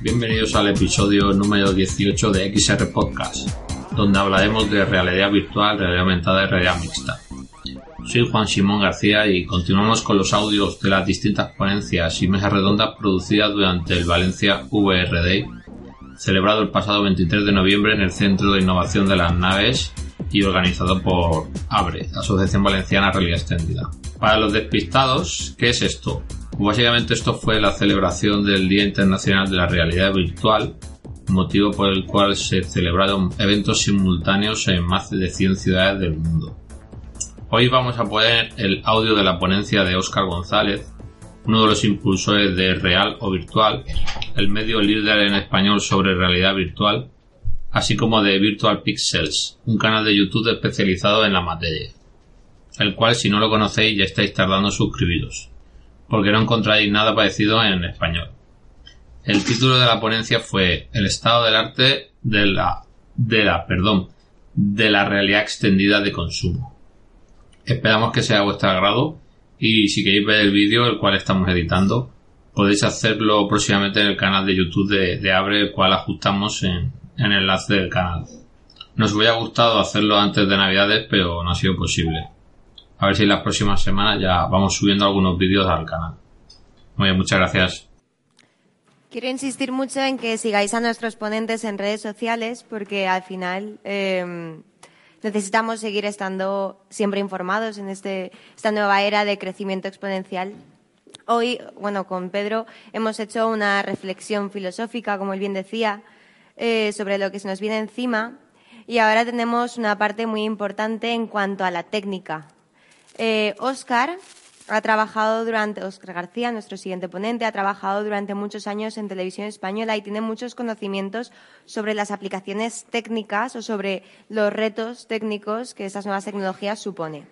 Bienvenidos al episodio número 18 de XR Podcast, donde hablaremos de realidad virtual, realidad aumentada y realidad mixta. Soy Juan Simón García y continuamos con los audios de las distintas ponencias y mesas redondas producidas durante el Valencia VR Day, celebrado el pasado 23 de noviembre en el Centro de Innovación de las Naves y organizado por ABRE, Asociación Valenciana Realidad Extendida. Para los despistados, ¿qué es esto? Básicamente esto fue la celebración del Día Internacional de la Realidad Virtual, motivo por el cual se celebraron eventos simultáneos en más de 100 ciudades del mundo. Hoy vamos a poner el audio de la ponencia de Óscar González, uno de los impulsores de Real o Virtual, el medio líder en español sobre realidad virtual, así como de Virtual Pixels, un canal de YouTube especializado en la materia, el cual si no lo conocéis ya estáis tardando suscribiros porque no encontráis nada parecido en español. El título de la ponencia fue El estado del arte de la, de la, perdón, de la realidad extendida de consumo. Esperamos que sea a vuestro agrado y si queréis ver el vídeo, el cual estamos editando, podéis hacerlo próximamente en el canal de YouTube de, Abre, el cual ajustamos en, en el enlace del canal. Nos hubiera gustado hacerlo antes de Navidades, pero no ha sido posible. A ver si en las próximas semanas ya vamos subiendo algunos vídeos al canal. Muy bien, muchas gracias. Quiero insistir mucho en que sigáis a nuestros ponentes en redes sociales porque al final em, necesitamos seguir estando siempre informados en este, esta nueva era de crecimiento exponencial. Hoy, bueno, con Pedro hemos hecho una reflexión filosófica, como él bien decía, eh, sobre lo que se nos viene encima y ahora tenemos una parte muy importante en cuanto a la técnica, Oscar eh, ha trabajado durante, Oscar García, nuestro siguiente ponente, ha trabajado durante muchos años en televisión española y tiene muchos conocimientos sobre las aplicaciones técnicas o sobre los retos técnicos que estas nuevas tecnologías suponen.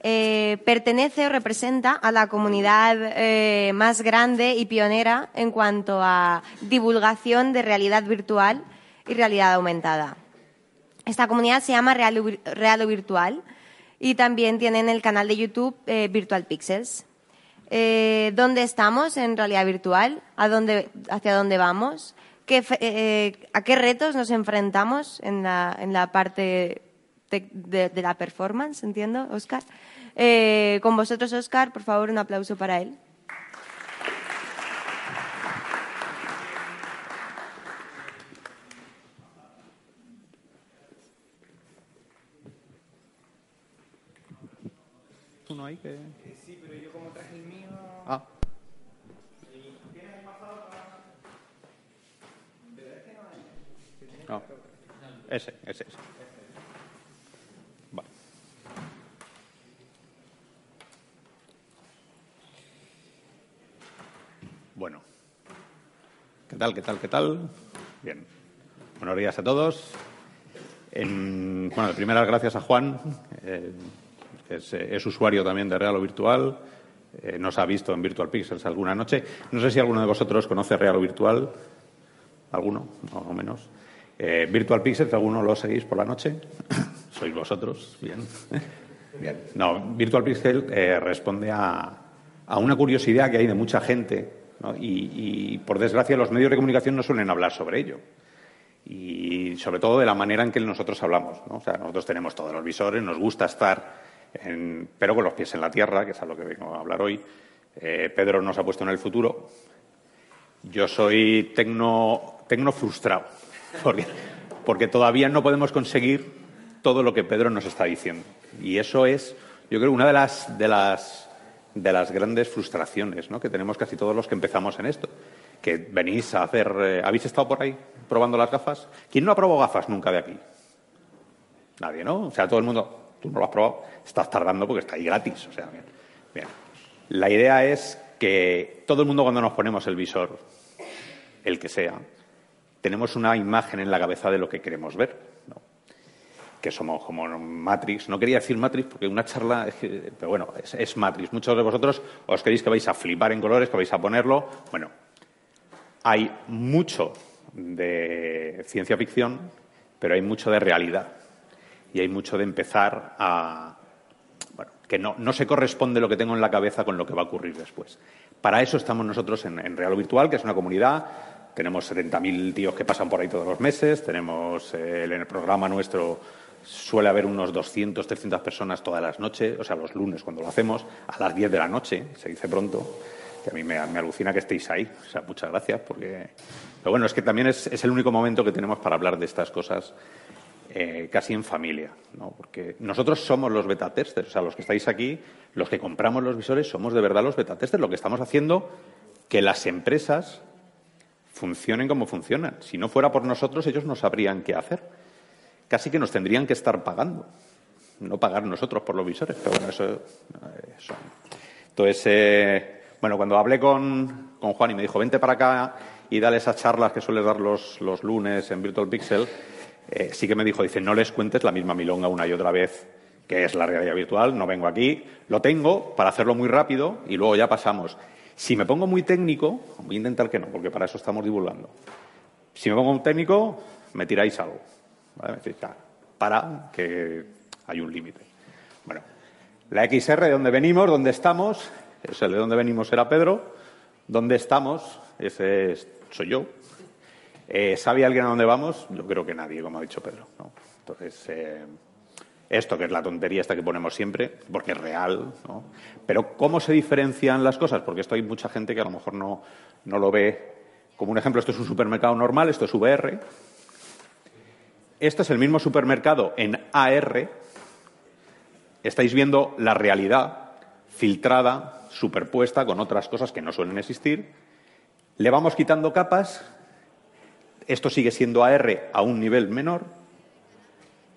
Eh, pertenece o representa a la comunidad eh, más grande y pionera en cuanto a divulgación de realidad virtual y realidad aumentada. Esta comunidad se llama Real, Virtual y también tienen el canal de YouTube eh, Virtual Pixels. Eh, ¿Dónde estamos en realidad virtual? ¿A dónde, ¿Hacia dónde vamos? Eh, ¿A qué retos nos enfrentamos en la, en la parte de, de, la performance? Entiendo, Oscar. con vosotros, Oscar, por favor, un aplauso para él. Uno ahí que...? Sí, pero yo como traje el mío... Ah. ¿Tienes el pasado para...? Pero este no hay. No. Ese, ese, ese. Vale. Bueno. ¿Qué tal, qué tal, qué tal? Bien. Buenos días a todos. En, bueno, de primeras gracias a Juan. Eh, es, usuario también de Real o Virtual. Eh, nos ha visto en Virtual Pixels alguna noche. No sé si alguno de vosotros conoce Real o Virtual. ¿Alguno? Más o menos. Eh, Virtual Pixels, ¿alguno lo seguís por la noche? Sois vosotros. Bien. Bien. No, Virtual Pixel eh, responde a, una curiosidad que hay de mucha gente y, y, por desgracia, los medios de comunicación no suelen hablar sobre ello y sobre todo de la manera en que nosotros hablamos. ¿no? O sea, nosotros tenemos todos los visores, nos gusta estar pero con los pies en la tierra, que es a lo que vengo a hablar hoy. Eh, Pedro nos ha puesto en el futuro. Yo soy tecno, tecno frustrado, porque, porque todavía no podemos conseguir todo lo que Pedro nos está diciendo. Y eso es, yo creo, una de las, de las, de las grandes frustraciones ¿no? que tenemos casi todos los que empezamos en esto. Que venís a hacer. Eh, ¿Habéis estado por ahí probando las gafas? ¿Quién no ha probado gafas nunca de aquí? Nadie, ¿no? O sea, todo el mundo tú no lo has probado, estás tardando porque está ahí gratis. O sea, bien, bien. La idea es que todo el mundo cuando nos ponemos el visor, el que sea, tenemos una imagen en la cabeza de lo que queremos ver. que somos como Matrix. No quería decir Matrix porque una charla, pero bueno, es, es Matrix. Muchos de vosotros os creéis que vais a flipar en colores, que vais a ponerlo. Bueno, hay mucho de ciencia ficción, pero hay mucho de realidad. Y hay mucho de empezar a. Bueno, que no, no se corresponde lo que tengo en la cabeza con lo que va a ocurrir después. Para eso estamos nosotros en, en Real Virtual, que es una comunidad. Tenemos 70.000 tíos que pasan por ahí todos los meses. Tenemos eh, en el programa nuestro suele haber unos 200, 300 personas todas las noches, o sea, los lunes cuando lo hacemos, a las 10 de la noche, se dice pronto, que a mí me, me alucina que estéis ahí. O sea, muchas gracias, porque. Pero bueno, es que también es, es el único momento que tenemos para hablar de estas cosas eh, casi en familia, ¿no? Porque nosotros somos los beta testers, o sea, los que estáis aquí, los que compramos los visores, somos de verdad los beta testers. Lo que estamos haciendo que las empresas funcionen como funcionan. Si no fuera por nosotros, ellos no sabrían qué hacer. Casi que nos tendrían que estar pagando, no pagar nosotros por los visores. Pero bueno, eso. eso. Entonces, eh, bueno, cuando hablé con, con, Juan y me dijo, vente para acá y dale esas charlas que sueles dar los, los lunes en Virtual Pixel, eh, sí que me dijo, dice, no les cuentes la misma milonga una y otra vez, que es la realidad virtual, no vengo aquí, lo tengo para hacerlo muy rápido y luego ya pasamos. Si me pongo muy técnico, voy a intentar que no, porque para eso estamos divulgando. Si me pongo muy técnico, me tiráis algo. para, que hay un límite. Bueno, la XR, de dónde venimos, dónde estamos, es el de dónde venimos era Pedro, dónde estamos, ese es, soy yo. Eh, ¿Sabe alguien a dónde vamos? Yo creo que nadie, como ha dicho Pedro. ¿no? Entonces, eh, esto que es la tontería esta que ponemos siempre, porque es real, ¿no? Pero ¿cómo se diferencian las cosas? Porque esto hay mucha gente que a lo mejor no, no lo ve como un ejemplo. Esto es un supermercado normal, esto es VR. Esto es el mismo supermercado en AR. Estáis viendo la realidad filtrada, superpuesta con otras cosas que no suelen existir. Le vamos quitando capas. Esto sigue siendo AR a un nivel menor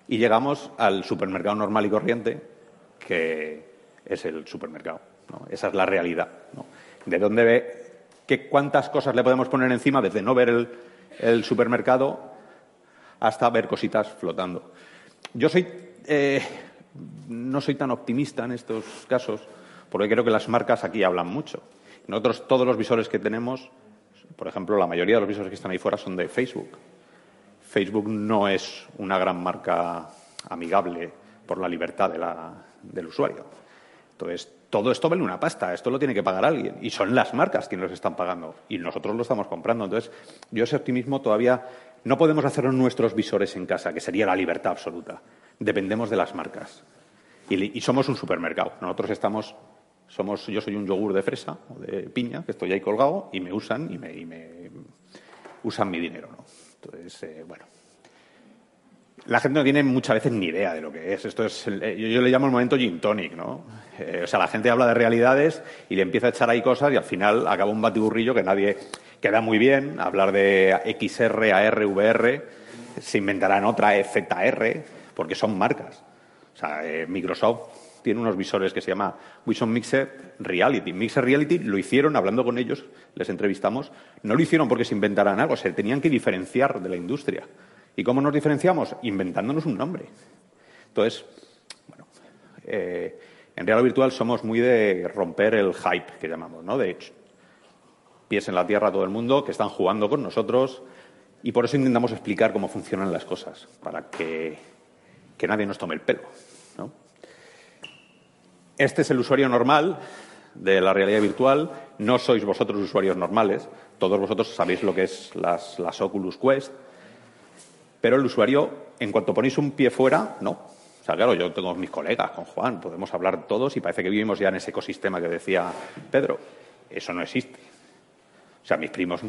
y llegamos al supermercado normal y corriente, que es el supermercado. Esa es la realidad. ¿De dónde ve qué, cuántas cosas le podemos poner encima desde no ver el, el supermercado hasta ver cositas flotando? Yo soy, eh, no soy tan optimista en estos casos porque creo que las marcas aquí hablan mucho. Nosotros, todos los visores que tenemos, por ejemplo, la mayoría de los visores que están ahí fuera son de Facebook. Facebook no es una gran marca amigable por la libertad del usuario. Entonces, todo esto vale una pasta, esto lo tiene que pagar alguien. Y son las marcas quienes lo están pagando. Y nosotros lo estamos comprando. Entonces, yo ese optimismo todavía no podemos hacer nuestros visores en casa, que sería la libertad absoluta. Dependemos de las marcas. Y somos un supermercado. Nosotros estamos. Somos, yo soy un yogur de fresa o de piña, que estoy ahí colgado, y me usan y me, y me usan mi dinero. ¿no? Entonces, eh, bueno. La gente no tiene muchas veces ni idea de lo que es. Esto es, yo, yo, le llamo el momento gin tonic, ¿no? Eh, o sea, la gente habla de realidades y le empieza a echar ahí cosas y al final acaba un batiburrillo que nadie queda muy bien. Hablar de XR, AR, VR, se inventarán otra EZR, porque son marcas. O sea, eh, Microsoft tiene unos visores que se llama Vision Mixed Reality. Mixed Reality lo hicieron hablando con ellos, les entrevistamos, no lo hicieron porque se inventaran algo, se tenían que diferenciar de la industria. ¿Y cómo nos diferenciamos? Inventándonos un nombre. Entonces, bueno, eh, en Real Virtual somos muy de romper el hype que llamamos, ¿no? De pies en la tierra a todo el mundo que están jugando con nosotros y por eso intentamos explicar cómo funcionan las cosas, para que, que nadie nos tome el pelo, ¿no? Este es el usuario normal de la realidad virtual. No sois vosotros usuarios normales. Todos vosotros sabéis lo que es las, Oculus Quest. Pero el usuario, en cuanto ponéis un pie fuera, no. O sea, claro, yo tengo mis colegas con Juan, podemos hablar todos y parece que vivimos ya en ese ecosistema que decía Pedro. Eso no existe. O sea, mis primos,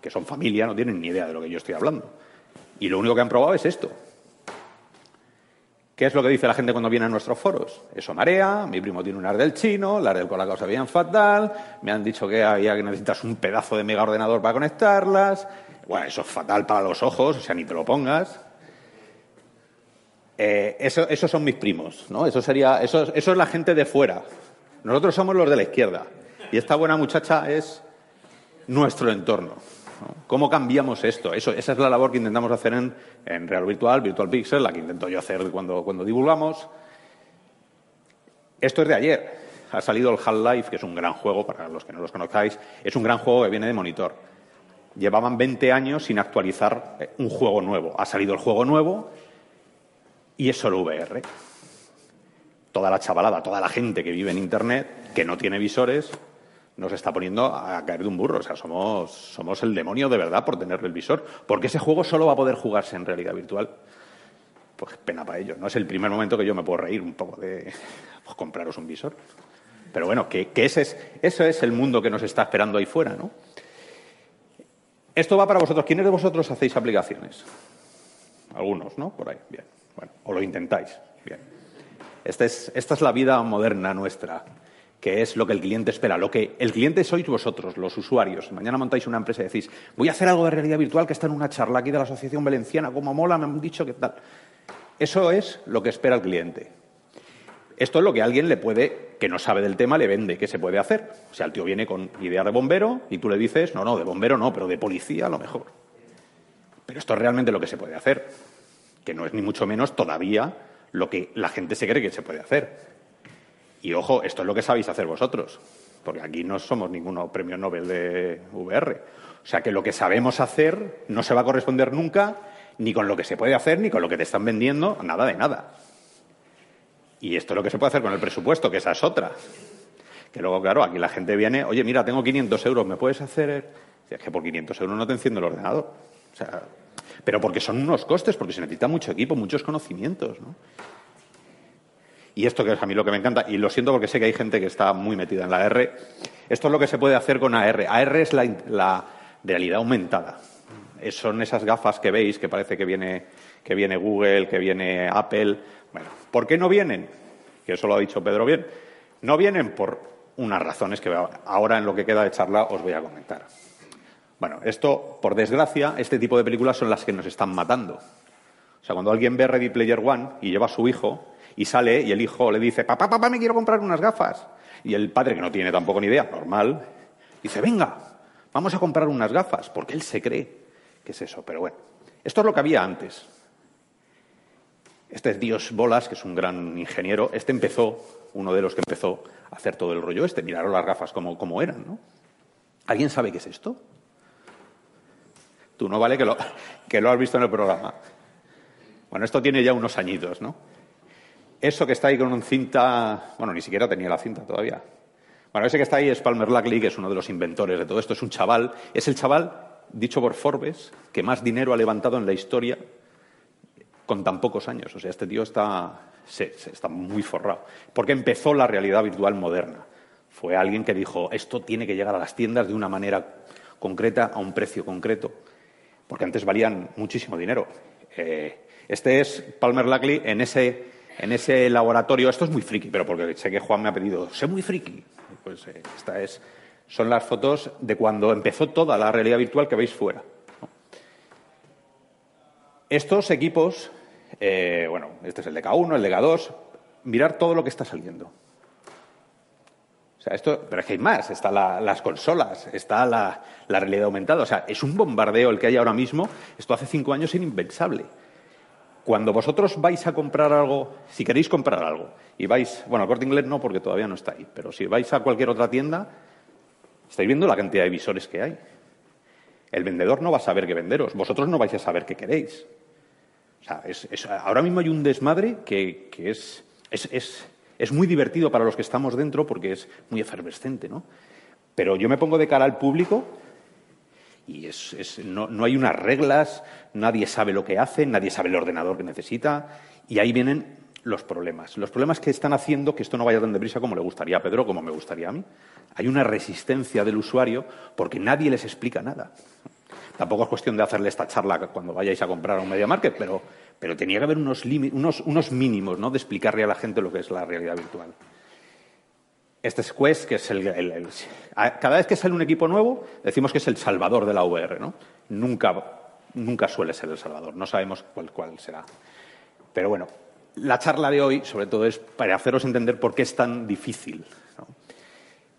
que son familia, no tienen ni idea de lo que yo estoy hablando. Y lo único que han probado es esto. ¿Qué es lo que dice la gente cuando viene a nuestros foros? Eso marea, mi primo tiene un ar del chino, las del colacao se veían fatal, me han dicho que había que necesitas un pedazo de mega ordenador para conectarlas. Bueno, eso es fatal para los ojos, o sea, ni te lo pongas. Eh, eso, esos son mis primos, ¿no? Eso sería, eso, eso es la gente de fuera. Nosotros somos los de la izquierda. Y esta buena muchacha es nuestro entorno. ¿Cómo cambiamos esto? Eso, esa es la labor que intentamos hacer en, en Real Virtual, Virtual Pixel, la que intento yo hacer cuando, cuando divulgamos. Esto es de ayer. Ha salido el Half-Life, que es un gran juego, para los que no los conozcáis. Es un gran juego que viene de monitor. Llevaban 20 años sin actualizar eh, un juego nuevo. Ha salido el juego nuevo y es solo VR. Toda la chavalada, toda la gente que vive en Internet, que no tiene visores, nos está poniendo a caer de un burro. O sea, somos, somos el demonio de verdad por tener el visor. Porque ese juego solo va a poder jugarse en realidad virtual. Pues pena para ellos. No es el primer momento que yo me puedo reír un poco de pues, compraros un visor. Pero bueno, que, que ese es, eso es el mundo que nos está esperando ahí fuera, ¿no? Esto va para vosotros. ¿Quiénes de vosotros hacéis aplicaciones? Algunos, ¿no? Por ahí. Bien. Bueno, o lo intentáis. Bien. Esta es, esta es la vida moderna nuestra, que es lo que el cliente espera. Lo que el cliente sois vosotros, los usuarios. Mañana montáis una empresa y decís, voy a hacer algo de realidad virtual que está en una charla aquí de la Asociación Valenciana, como mola, me han dicho que tal. Eso es lo que espera el cliente. Esto es lo que alguien le puede, que no sabe del tema, le vende, que se puede hacer. O sea, el tío viene con idea de bombero y tú le dices, no, no, de bombero no, pero de policía a lo mejor. Pero esto es realmente lo que se puede hacer, que no es ni mucho menos todavía lo que la gente se cree que se puede hacer. Y ojo, esto es lo que sabéis hacer vosotros, porque aquí no somos ninguno premio Nobel de VR. O sea, que lo que sabemos hacer no se va a corresponder nunca ni con lo que se puede hacer, ni con lo que te están vendiendo, nada de nada. Y esto es lo que se puede hacer con el presupuesto, que esa es otra. Que luego, claro, aquí la gente viene, oye, mira, tengo 500 euros, ¿me puedes hacer...? Es que por 500 euros no te enciendo el ordenador. O sea, pero porque son unos costes, porque se necesita mucho equipo, muchos conocimientos, ¿no? Y esto que es a mí lo que me encanta, y lo siento porque sé que hay gente que está muy metida en la R, esto es lo que se puede hacer con AR. AR es la, realidad aumentada. Son esas gafas que veis, que parece que viene, que viene Google, que viene Apple, bueno, ¿por qué no vienen? Que eso lo ha dicho Pedro bien. No vienen por unas razones que ahora en lo que queda de charla os voy a comentar. Bueno, esto, por desgracia, este tipo de películas son las que nos están matando. O sea, cuando alguien ve Ready Player One y lleva a su hijo y sale y el hijo le dice, papá, papá, me quiero comprar unas gafas. Y el padre, que no tiene tampoco ni idea, normal, dice, venga, vamos a comprar unas gafas, porque él se cree que es eso. Pero bueno, esto es lo que había antes. Este es Dios Bolas, que es un gran ingeniero. Este empezó, uno de los que empezó a hacer todo el rollo este. Miraron las gafas como, como eran, ¿no? ¿Alguien sabe qué es esto? Tú no vale que lo, que lo has visto en el programa. Bueno, esto tiene ya unos añitos, ¿no? Eso que está ahí con un cinta, bueno, ni siquiera tenía la cinta todavía. Bueno, ese que está ahí es Palmer Luckey, que es uno de los inventores de todo esto. Es un chaval, es el chaval, dicho por Forbes, que más dinero ha levantado en la historia con tan pocos años. O sea, este tío está, se, está muy forrado. Porque empezó la realidad virtual moderna. Fue alguien que dijo, esto tiene que llegar a las tiendas de una manera concreta, a un precio concreto, porque antes valían muchísimo dinero. Eh, este es Palmer Luckey en ese, en ese laboratorio. Esto es muy friki, pero porque sé que Juan me ha pedido, sé muy friki. Pues eh, esta es, son las fotos de cuando empezó toda la realidad virtual que veis fuera. Estos equipos, eh, bueno, este es el de K1, el de K2, mirar todo lo que está saliendo. O sea, esto, pero es que hay más, están la, las consolas, está la, la, realidad aumentada. O sea, es un bombardeo el que hay ahora mismo. Esto hace cinco años era impensable. Cuando vosotros vais a comprar algo, si queréis comprar algo, y vais, bueno, a Corte Inglés no, porque todavía no está ahí, pero si vais a cualquier otra tienda, estáis viendo la cantidad de visores que hay. El vendedor no va a saber qué venderos, vosotros no vais a saber qué queréis. O sea, es, ahora mismo hay un desmadre que, que es, es, es, muy divertido para los que estamos dentro porque es muy efervescente, ¿no? Pero yo me pongo de cara al público y no, no, hay unas reglas, nadie sabe lo que hace, nadie sabe el ordenador que necesita y ahí vienen los problemas. Los problemas que están haciendo que esto no vaya tan deprisa como le gustaría a Pedro, como me gustaría a mí. Hay una resistencia del usuario porque nadie les explica nada. Tampoco es cuestión de hacerle esta charla cuando vayáis a comprar a un media market, pero, pero tenía que haber unos, unos, unos mínimos ¿no? de explicarle a la gente lo que es la realidad virtual. Este es Quest, que es el, Cada vez que sale un equipo nuevo, decimos que es el salvador de la VR, ¿no? Nunca, nunca suele ser el salvador, no sabemos cuál, cuál será. Pero bueno, la charla de hoy, sobre todo, es para haceros entender por qué es tan difícil.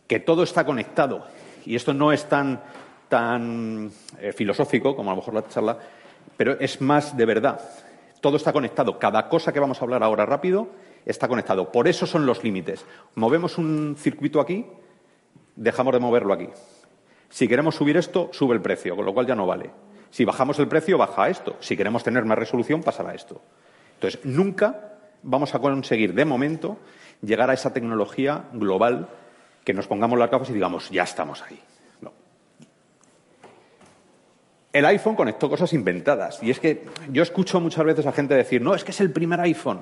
Que todo está conectado. Y esto no es tan tan eh, filosófico como a lo mejor la charla, pero es más de verdad. Todo está conectado. Cada cosa que vamos a hablar ahora rápido está conectado. Por eso son los límites. Movemos un circuito aquí, dejamos de moverlo aquí. Si queremos subir esto, sube el precio, con lo cual ya no vale. Si bajamos el precio, baja esto. Si queremos tener más resolución, pasará esto. Entonces, nunca vamos a conseguir, de momento, llegar a esa tecnología global que nos pongamos las gafas y digamos, ya estamos ahí. No. El iPhone conectó cosas inventadas. Y es que yo escucho muchas veces a gente decir, no, es que es el primer iPhone.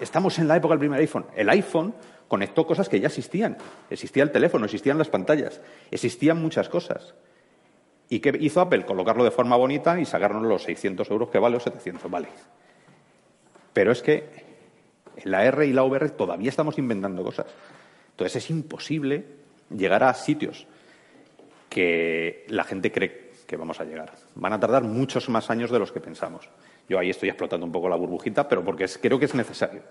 Estamos en la época del primer iPhone. El iPhone conectó cosas que ya existían. Existía el teléfono, existían las pantallas, existían muchas cosas. ¿Y qué hizo Apple? Colocarlo de forma bonita y sacarnos los 600 euros que vale o 700, vale. Pero es que en la R y la VR todavía estamos inventando cosas. Entonces es imposible llegar a sitios que la gente cree que vamos a llegar. Van a tardar muchos más años de los que pensamos. Yo ahí estoy explotando un poco la burbujita, pero porque creo que es necesario.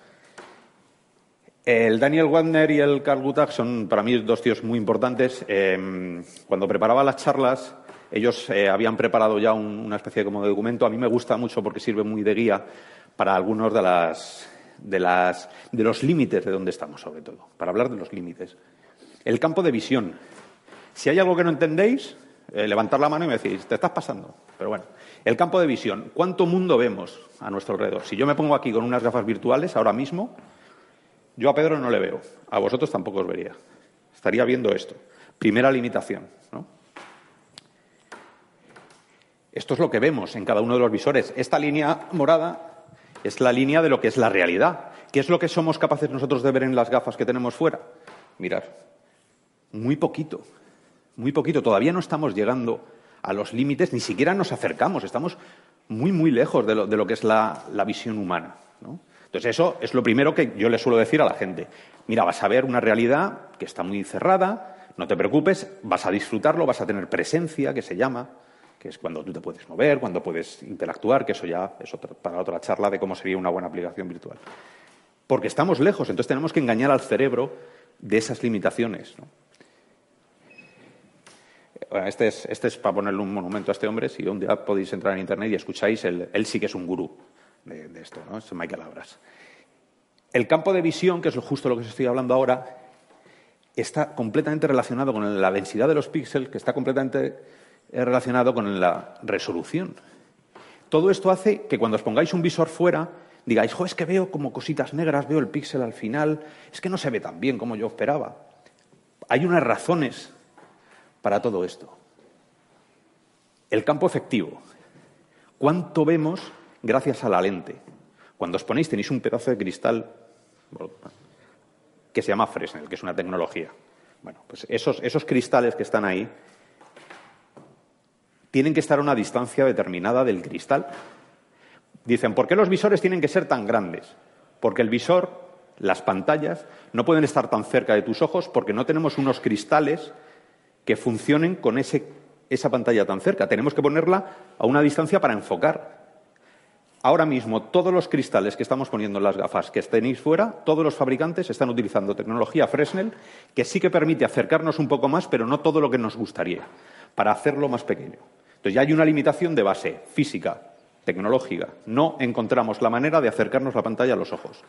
El Daniel Wagner y el Carl Guttag son para mí dos tíos muy importantes. Em, cuando preparaba las charlas, ellos eh, habían preparado ya una especie como de documento. A mí me gusta mucho porque sirve muy de guía para algunos de las de, las, de los límites de donde estamos, sobre todo, para hablar de los límites. El campo de visión. Si hay algo que no entendéis, eh, levantar la mano y me decís, te estás pasando. Pero bueno, el campo de visión. ¿Cuánto mundo vemos a nuestro alrededor? Si yo me pongo aquí con unas gafas virtuales ahora mismo, yo a Pedro no le veo, a vosotros tampoco os vería. Estaría viendo esto. Primera limitación. ¿no? Esto es lo que vemos en cada uno de los visores. Esta línea morada es la línea de lo que es la realidad. ¿Qué es lo que somos capaces nosotros de ver en las gafas que tenemos fuera? Mirar, muy poquito, muy poquito. Todavía no estamos llegando a los límites, ni siquiera nos acercamos, estamos muy, muy lejos de lo, que es la, visión humana. Entonces, eso es lo primero que yo le suelo decir a la gente. Mira, vas a ver una realidad que está muy cerrada, no te preocupes, vas a disfrutarlo, vas a tener presencia, que se llama que es cuando tú te puedes mover, cuando puedes interactuar, que eso ya es para otra charla de cómo sería una buena aplicación virtual. Porque estamos lejos, entonces tenemos que engañar al cerebro de esas limitaciones. Este, es, este, es, para ponerle un monumento a este hombre. Si un día podéis entrar en Internet y escucháis, él, sí que es un gurú de, esto, ¿no? es Michael Abras. El campo de visión, que es justo lo que os estoy hablando ahora, está completamente relacionado con la densidad de los píxeles, que está completamente relacionado con la resolución. Todo esto hace que cuando os pongáis un visor fuera, digáis, jo, es que veo como cositas negras, veo el píxel al final, es que no se ve tan bien como yo esperaba. Hay unas razones para todo esto. El campo efectivo. ¿Cuánto vemos gracias a la lente? Cuando os ponéis tenéis un pedazo de cristal que se llama Fresnel, que es una tecnología. Bueno, pues esos, esos cristales que están ahí tienen que estar a una distancia determinada del cristal. Dicen, ¿por qué los visores tienen que ser tan grandes? Porque el visor, las pantallas, no pueden estar tan cerca de tus ojos porque no tenemos unos cristales que funcionen con esa pantalla tan cerca. Tenemos que ponerla a una distancia para enfocar. Ahora mismo, todos los cristales que estamos poniendo en las gafas que tenéis fuera, todos los fabricantes están utilizando tecnología Fresnel, que sí que permite acercarnos un poco más, pero no todo lo que nos gustaría, para hacerlo más pequeño. Entonces ya hay una limitación de base física, tecnológica. No encontramos la manera de acercarnos la pantalla a los ojos.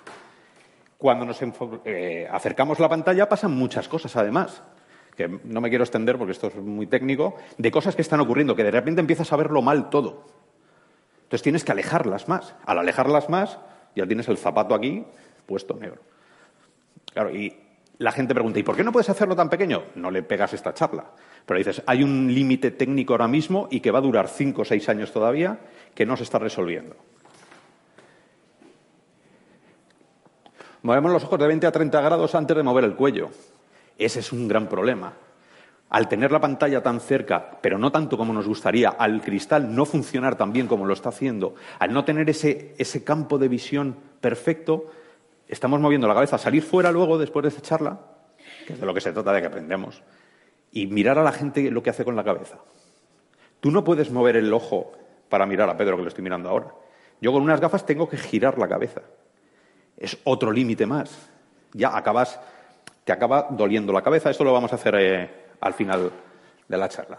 Cuando nos eh, acercamos la pantalla pasan muchas cosas, además, que no me quiero extender porque esto es muy técnico, de cosas que están ocurriendo, que de repente empiezas a verlo mal todo. Entonces tienes que alejarlas más. Al alejarlas más, ya tienes el zapato aquí puesto negro. Claro, y la gente pregunta, ¿y por qué no puedes hacerlo tan pequeño? No le pegas esta charla. Pero dices, hay un límite técnico ahora mismo y que va a durar cinco o seis años todavía que no se está resolviendo. Movemos los ojos de 20 a 30 grados antes de mover el cuello. Ese es un gran problema. Al tener la pantalla tan cerca, pero no tanto como nos gustaría, al cristal no funcionar tan bien como lo está haciendo, al no tener ese, ese campo de visión perfecto, estamos moviendo la cabeza. Salir fuera luego, después de esa charla, que es de lo que se trata de que aprendemos, y mirar a la gente lo que hace con la cabeza. Tú no puedes mover el ojo para mirar a Pedro, que lo estoy mirando ahora. Yo con unas gafas tengo que girar la cabeza. Es otro límite más. Ya acabas, te acaba doliendo la cabeza. Esto lo vamos a hacer eh, al final de la charla.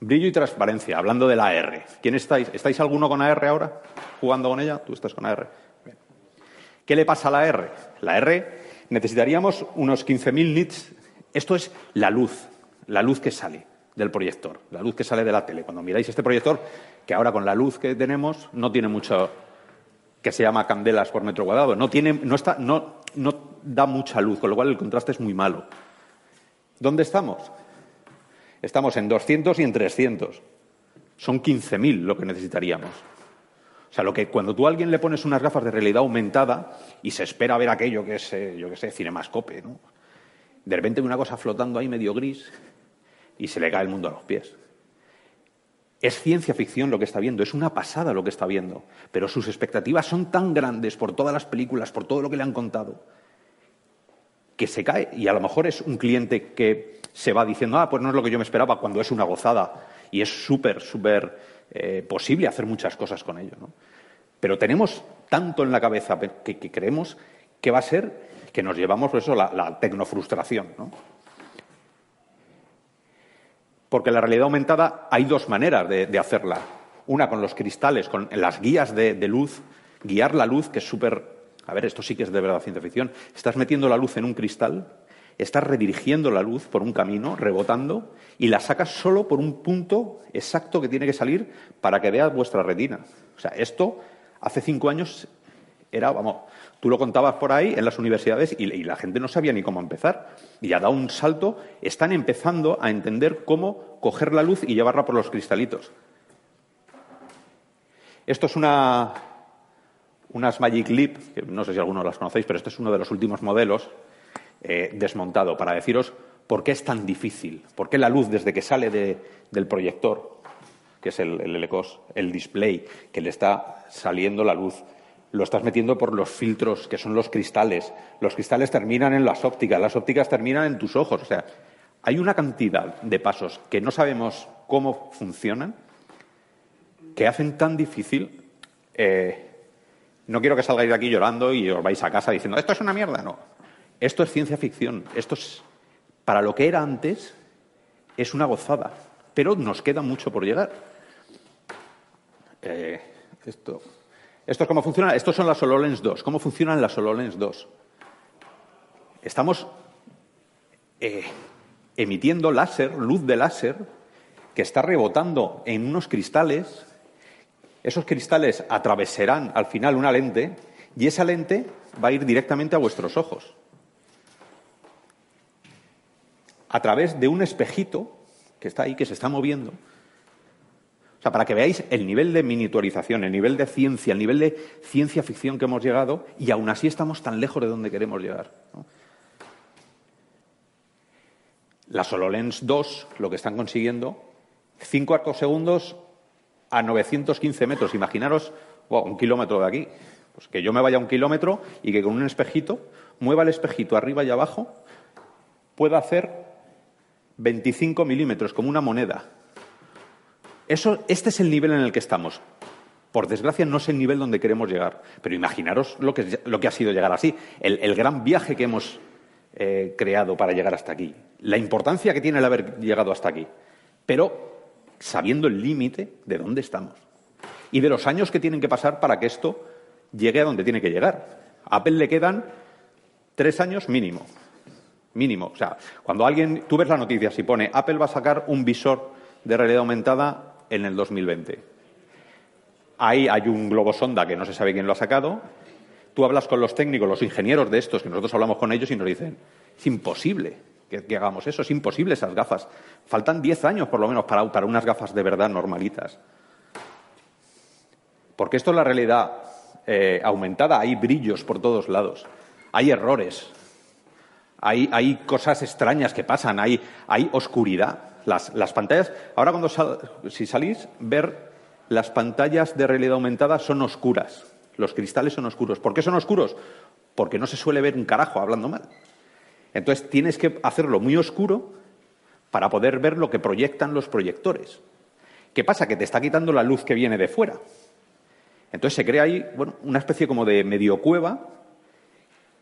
Brillo y transparencia, hablando de la AR. ¿Quién estáis? ¿Estáis alguno con AR ahora? ¿Jugando con ella? Tú estás con AR. Bien. ¿Qué le pasa a la R? La R necesitaríamos unos 15.000 nits. Esto es la luz, la luz que sale del proyector, la luz que sale de la tele. Cuando miráis este proyector, que ahora con la luz que tenemos no tiene mucho que se llama candelas por metro cuadrado, no tiene, no está, no, no da mucha luz, con lo cual el contraste es muy malo. ¿Dónde estamos? Estamos en 200 y en 300. Son 15.000 lo que necesitaríamos. O sea, lo que cuando tú a alguien le pones unas gafas de realidad aumentada y se espera ver aquello que es, eh, yo qué sé, cinemascope, ¿no? De repente ve una cosa flotando ahí medio gris y se le cae el mundo a los pies. Es ciencia ficción lo que está viendo, es una pasada lo que está viendo, pero sus expectativas son tan grandes por todas las películas, por todo lo que le han contado, que se cae y a lo mejor es un cliente que se va diciendo, ah, pues no es lo que yo me esperaba, cuando es una gozada y es súper, súper eh, posible hacer muchas cosas con ello. ¿no? Pero tenemos tanto en la cabeza que, creemos que va a ser que nos llevamos por eso la, la tecnofrustración. ¿no? Porque la realidad aumentada hay dos maneras de, hacerla. Una con los cristales, con las guías de, de luz, guiar la luz, que es súper. A ver, esto sí que es de verdad ciencia ficción. Estás metiendo la luz en un cristal, estás redirigiendo la luz por un camino, rebotando, y la sacas solo por un punto exacto que tiene que salir para que veas vuestra retina. O sea, esto hace cinco años era, vamos, tú lo contabas por ahí en las universidades y, la gente no sabía ni cómo empezar. Y ha dado un salto, están empezando a entender cómo coger la luz y llevarla por los cristalitos. Esto es una, unas Magic Leap, que no sé si algunos las conocéis, pero este es uno de los últimos modelos eh, desmontado para deciros por qué es tan difícil, por qué la luz desde que sale de, del proyector, que es el, el LCOS, el display, que le está saliendo la luz, lo estás metiendo por los filtros, que son los cristales. Los cristales terminan en las ópticas, las ópticas terminan en tus ojos. O sea, hay una cantidad de pasos que no sabemos cómo funcionan que hacen tan difícil. Eh, no quiero que salgáis de aquí llorando y os vais a casa diciendo esto es una mierda. No. Esto es ciencia ficción. Esto es, para lo que era antes, es una gozada. Pero nos queda mucho por llegar. Eh, esto. Esto es cómo funciona. Estos son las HoloLens 2. ¿Cómo funcionan las HoloLens 2? Estamos eh, emitiendo láser, luz de láser, que está rebotando en unos cristales. Esos cristales atravesarán al final una lente y esa lente va a ir directamente a vuestros ojos. A través de un espejito que está ahí, que se está moviendo, o sea, para que veáis el nivel de miniaturización, el nivel de ciencia, el nivel de ciencia ficción que hemos llegado y aún así estamos tan lejos de donde queremos llegar. ¿no? Las HoloLens 2 lo que están consiguiendo, 5 arcosegundos a 915 metros. Imaginaros un kilómetro de aquí. Pues que yo me vaya un kilómetro y que con un espejito mueva el espejito arriba y abajo, pueda hacer 25 milímetros, como una moneda. Eso, este es el nivel en el que estamos. Por desgracia, no es el nivel donde queremos llegar. Pero imaginaros lo que, lo que ha sido llegar así. El, el gran viaje que hemos eh, creado para llegar hasta aquí. La importancia que tiene el haber llegado hasta aquí. Pero sabiendo el límite de dónde estamos. Y de los años que tienen que pasar para que esto llegue a donde tiene que llegar. A Apple le quedan tres años mínimo. Mínimo. O sea, cuando alguien, tú ves la noticia, si pone Apple va a sacar un visor de realidad aumentada en el 2020. Ahí hay un globo sonda que no se sabe quién lo ha sacado. Tú hablas con los técnicos, los ingenieros de estos, que nosotros hablamos con ellos y nos dicen, es imposible que, hagamos eso, es imposible esas gafas. Faltan 10 años por lo menos para, unas gafas de verdad normalitas. Porque esto es la realidad eh, aumentada, hay brillos por todos lados, hay errores, hay, cosas extrañas que pasan, hay oscuridad. Las, las, pantallas, ahora cuando si salís, ver las pantallas de realidad aumentada son oscuras. Los cristales son oscuros. ¿Por qué son oscuros? Porque no se suele ver un carajo hablando mal. Entonces tienes que hacerlo muy oscuro para poder ver lo que proyectan los proyectores. ¿Qué pasa? Que te está quitando la luz que viene de fuera. Entonces se crea ahí bueno, una especie como de medio cueva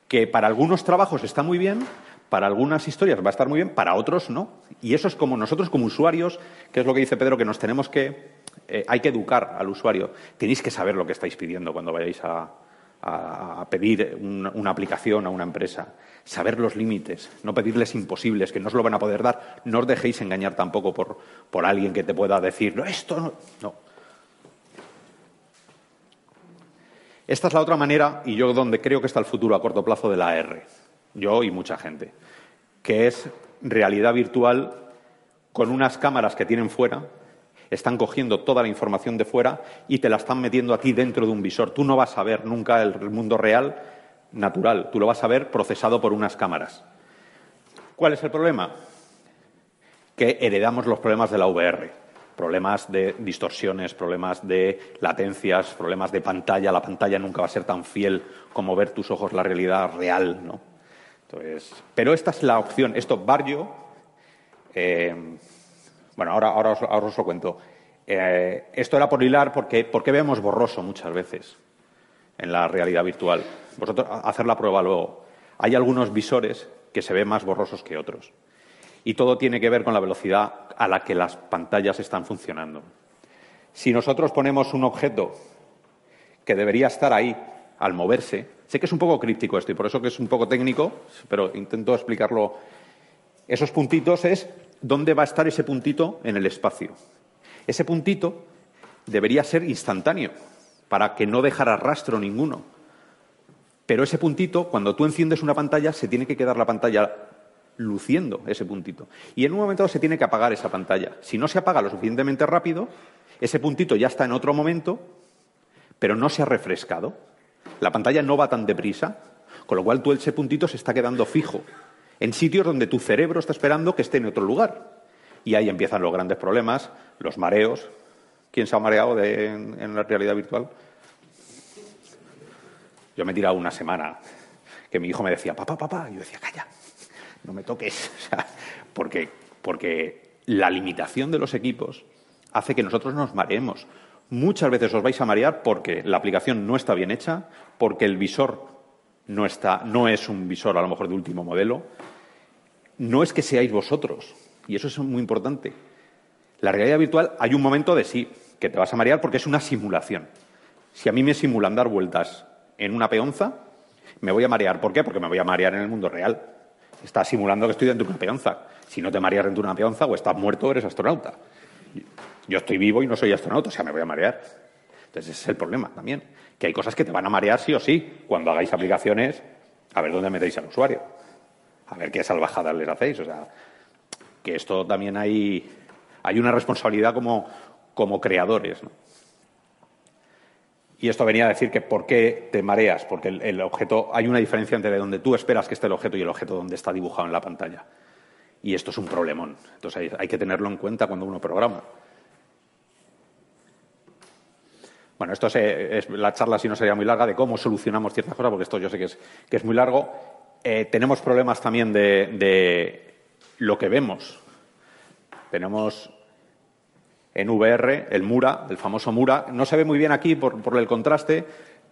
que para algunos trabajos está muy bien, Para algunas historias va a estar muy bien, para otros no. Y eso es como nosotros como usuarios, que es lo que dice Pedro, que nos tenemos que, eh, hay que educar al usuario. Tenéis que saber lo que estáis pidiendo cuando vayáis a, a pedir una, aplicación a una empresa. Saber los límites, no pedirles imposibles, que no os lo van a poder dar. No os dejéis engañar tampoco por, por alguien que te pueda decir, no, esto no. no. Esta es la otra manera, y yo donde creo que está el futuro a corto plazo de la R, yo y mucha gente, que es realidad virtual con unas cámaras que tienen fuera, están cogiendo toda la información de fuera y te la están metiendo a ti dentro de un visor. Tú no vas a ver nunca el mundo real natural, tú lo vas a ver procesado por unas cámaras. ¿Cuál es el problema? Que heredamos los problemas de la VR problemas de distorsiones, problemas de latencias, problemas de pantalla. La pantalla nunca va a ser tan fiel como ver tus ojos la realidad real, ¿no? Pero esta es la opción. Esto, Barrio, eh, bueno, ahora, ahora, os, ahora, os, lo cuento. Eh, esto era por hilar porque, porque vemos borroso muchas veces en la realidad virtual. Vosotros, hacer la prueba luego. Hay algunos visores que se ven más borrosos que otros. Y todo tiene que ver con la velocidad a la que las pantallas están funcionando. Si nosotros ponemos un objeto que debería estar ahí al moverse, sé que es un poco críptico esto y por eso que es un poco técnico, pero intento explicarlo. Esos puntitos es dónde va a estar ese puntito en el espacio. Ese puntito debería ser instantáneo para que no dejara rastro ninguno. Pero ese puntito, cuando tú enciendes una pantalla, se tiene que quedar la pantalla luciendo ese puntito. Y en un momento se tiene que apagar esa pantalla. Si no se apaga lo suficientemente rápido, ese puntito ya está en otro momento, pero no se ha refrescado. La pantalla no va tan deprisa, con lo cual tú ese puntito se está quedando fijo en sitios donde tu cerebro está esperando que esté en otro lugar. Y ahí empiezan los grandes problemas, los mareos. ¿Quién se ha mareado en, la realidad virtual? Yo me he tirado una semana que mi hijo me decía, papá, papá, y yo decía, calla, no me toques. Porque, porque la limitación de los equipos hace que nosotros nos mareemos. Muchas veces os vais a marear porque la aplicación no está bien hecha, porque el visor no, está, no es un visor a lo mejor de último modelo. No es que seáis vosotros, y eso es muy importante. La realidad virtual hay un momento de sí, que te vas a marear porque es una simulación. Si a mí me simulan dar vueltas en una peonza, me voy a marear. ¿Por qué? Porque me voy a marear en el mundo real. Está simulando que estoy dentro de una peonza. Si no te mareas dentro de una peonza o estás muerto, eres astronauta. Yo estoy vivo y no soy astronauta, o sea, me voy a marear. Entonces, ese es el problema también. Que hay cosas que te van a marear sí o sí. Cuando hagáis aplicaciones, a ver dónde metéis al usuario. A ver qué salvajadas les hacéis. O sea, que esto también hay, hay una responsabilidad como, como creadores. ¿no? Y esto venía a decir que por qué te mareas, porque el, objeto, hay una diferencia entre donde tú esperas que esté el objeto y el objeto donde está dibujado en la pantalla. Y esto es un problemón. Entonces hay que tenerlo en cuenta cuando uno programa. Bueno, esto es, la charla, si no sería muy larga, de cómo solucionamos ciertas cosas, porque esto yo sé que es, que es muy largo. Eh, tenemos problemas también de, lo que vemos. Tenemos en VR, el Mura, el famoso Mura. No se ve muy bien aquí por, por el contraste,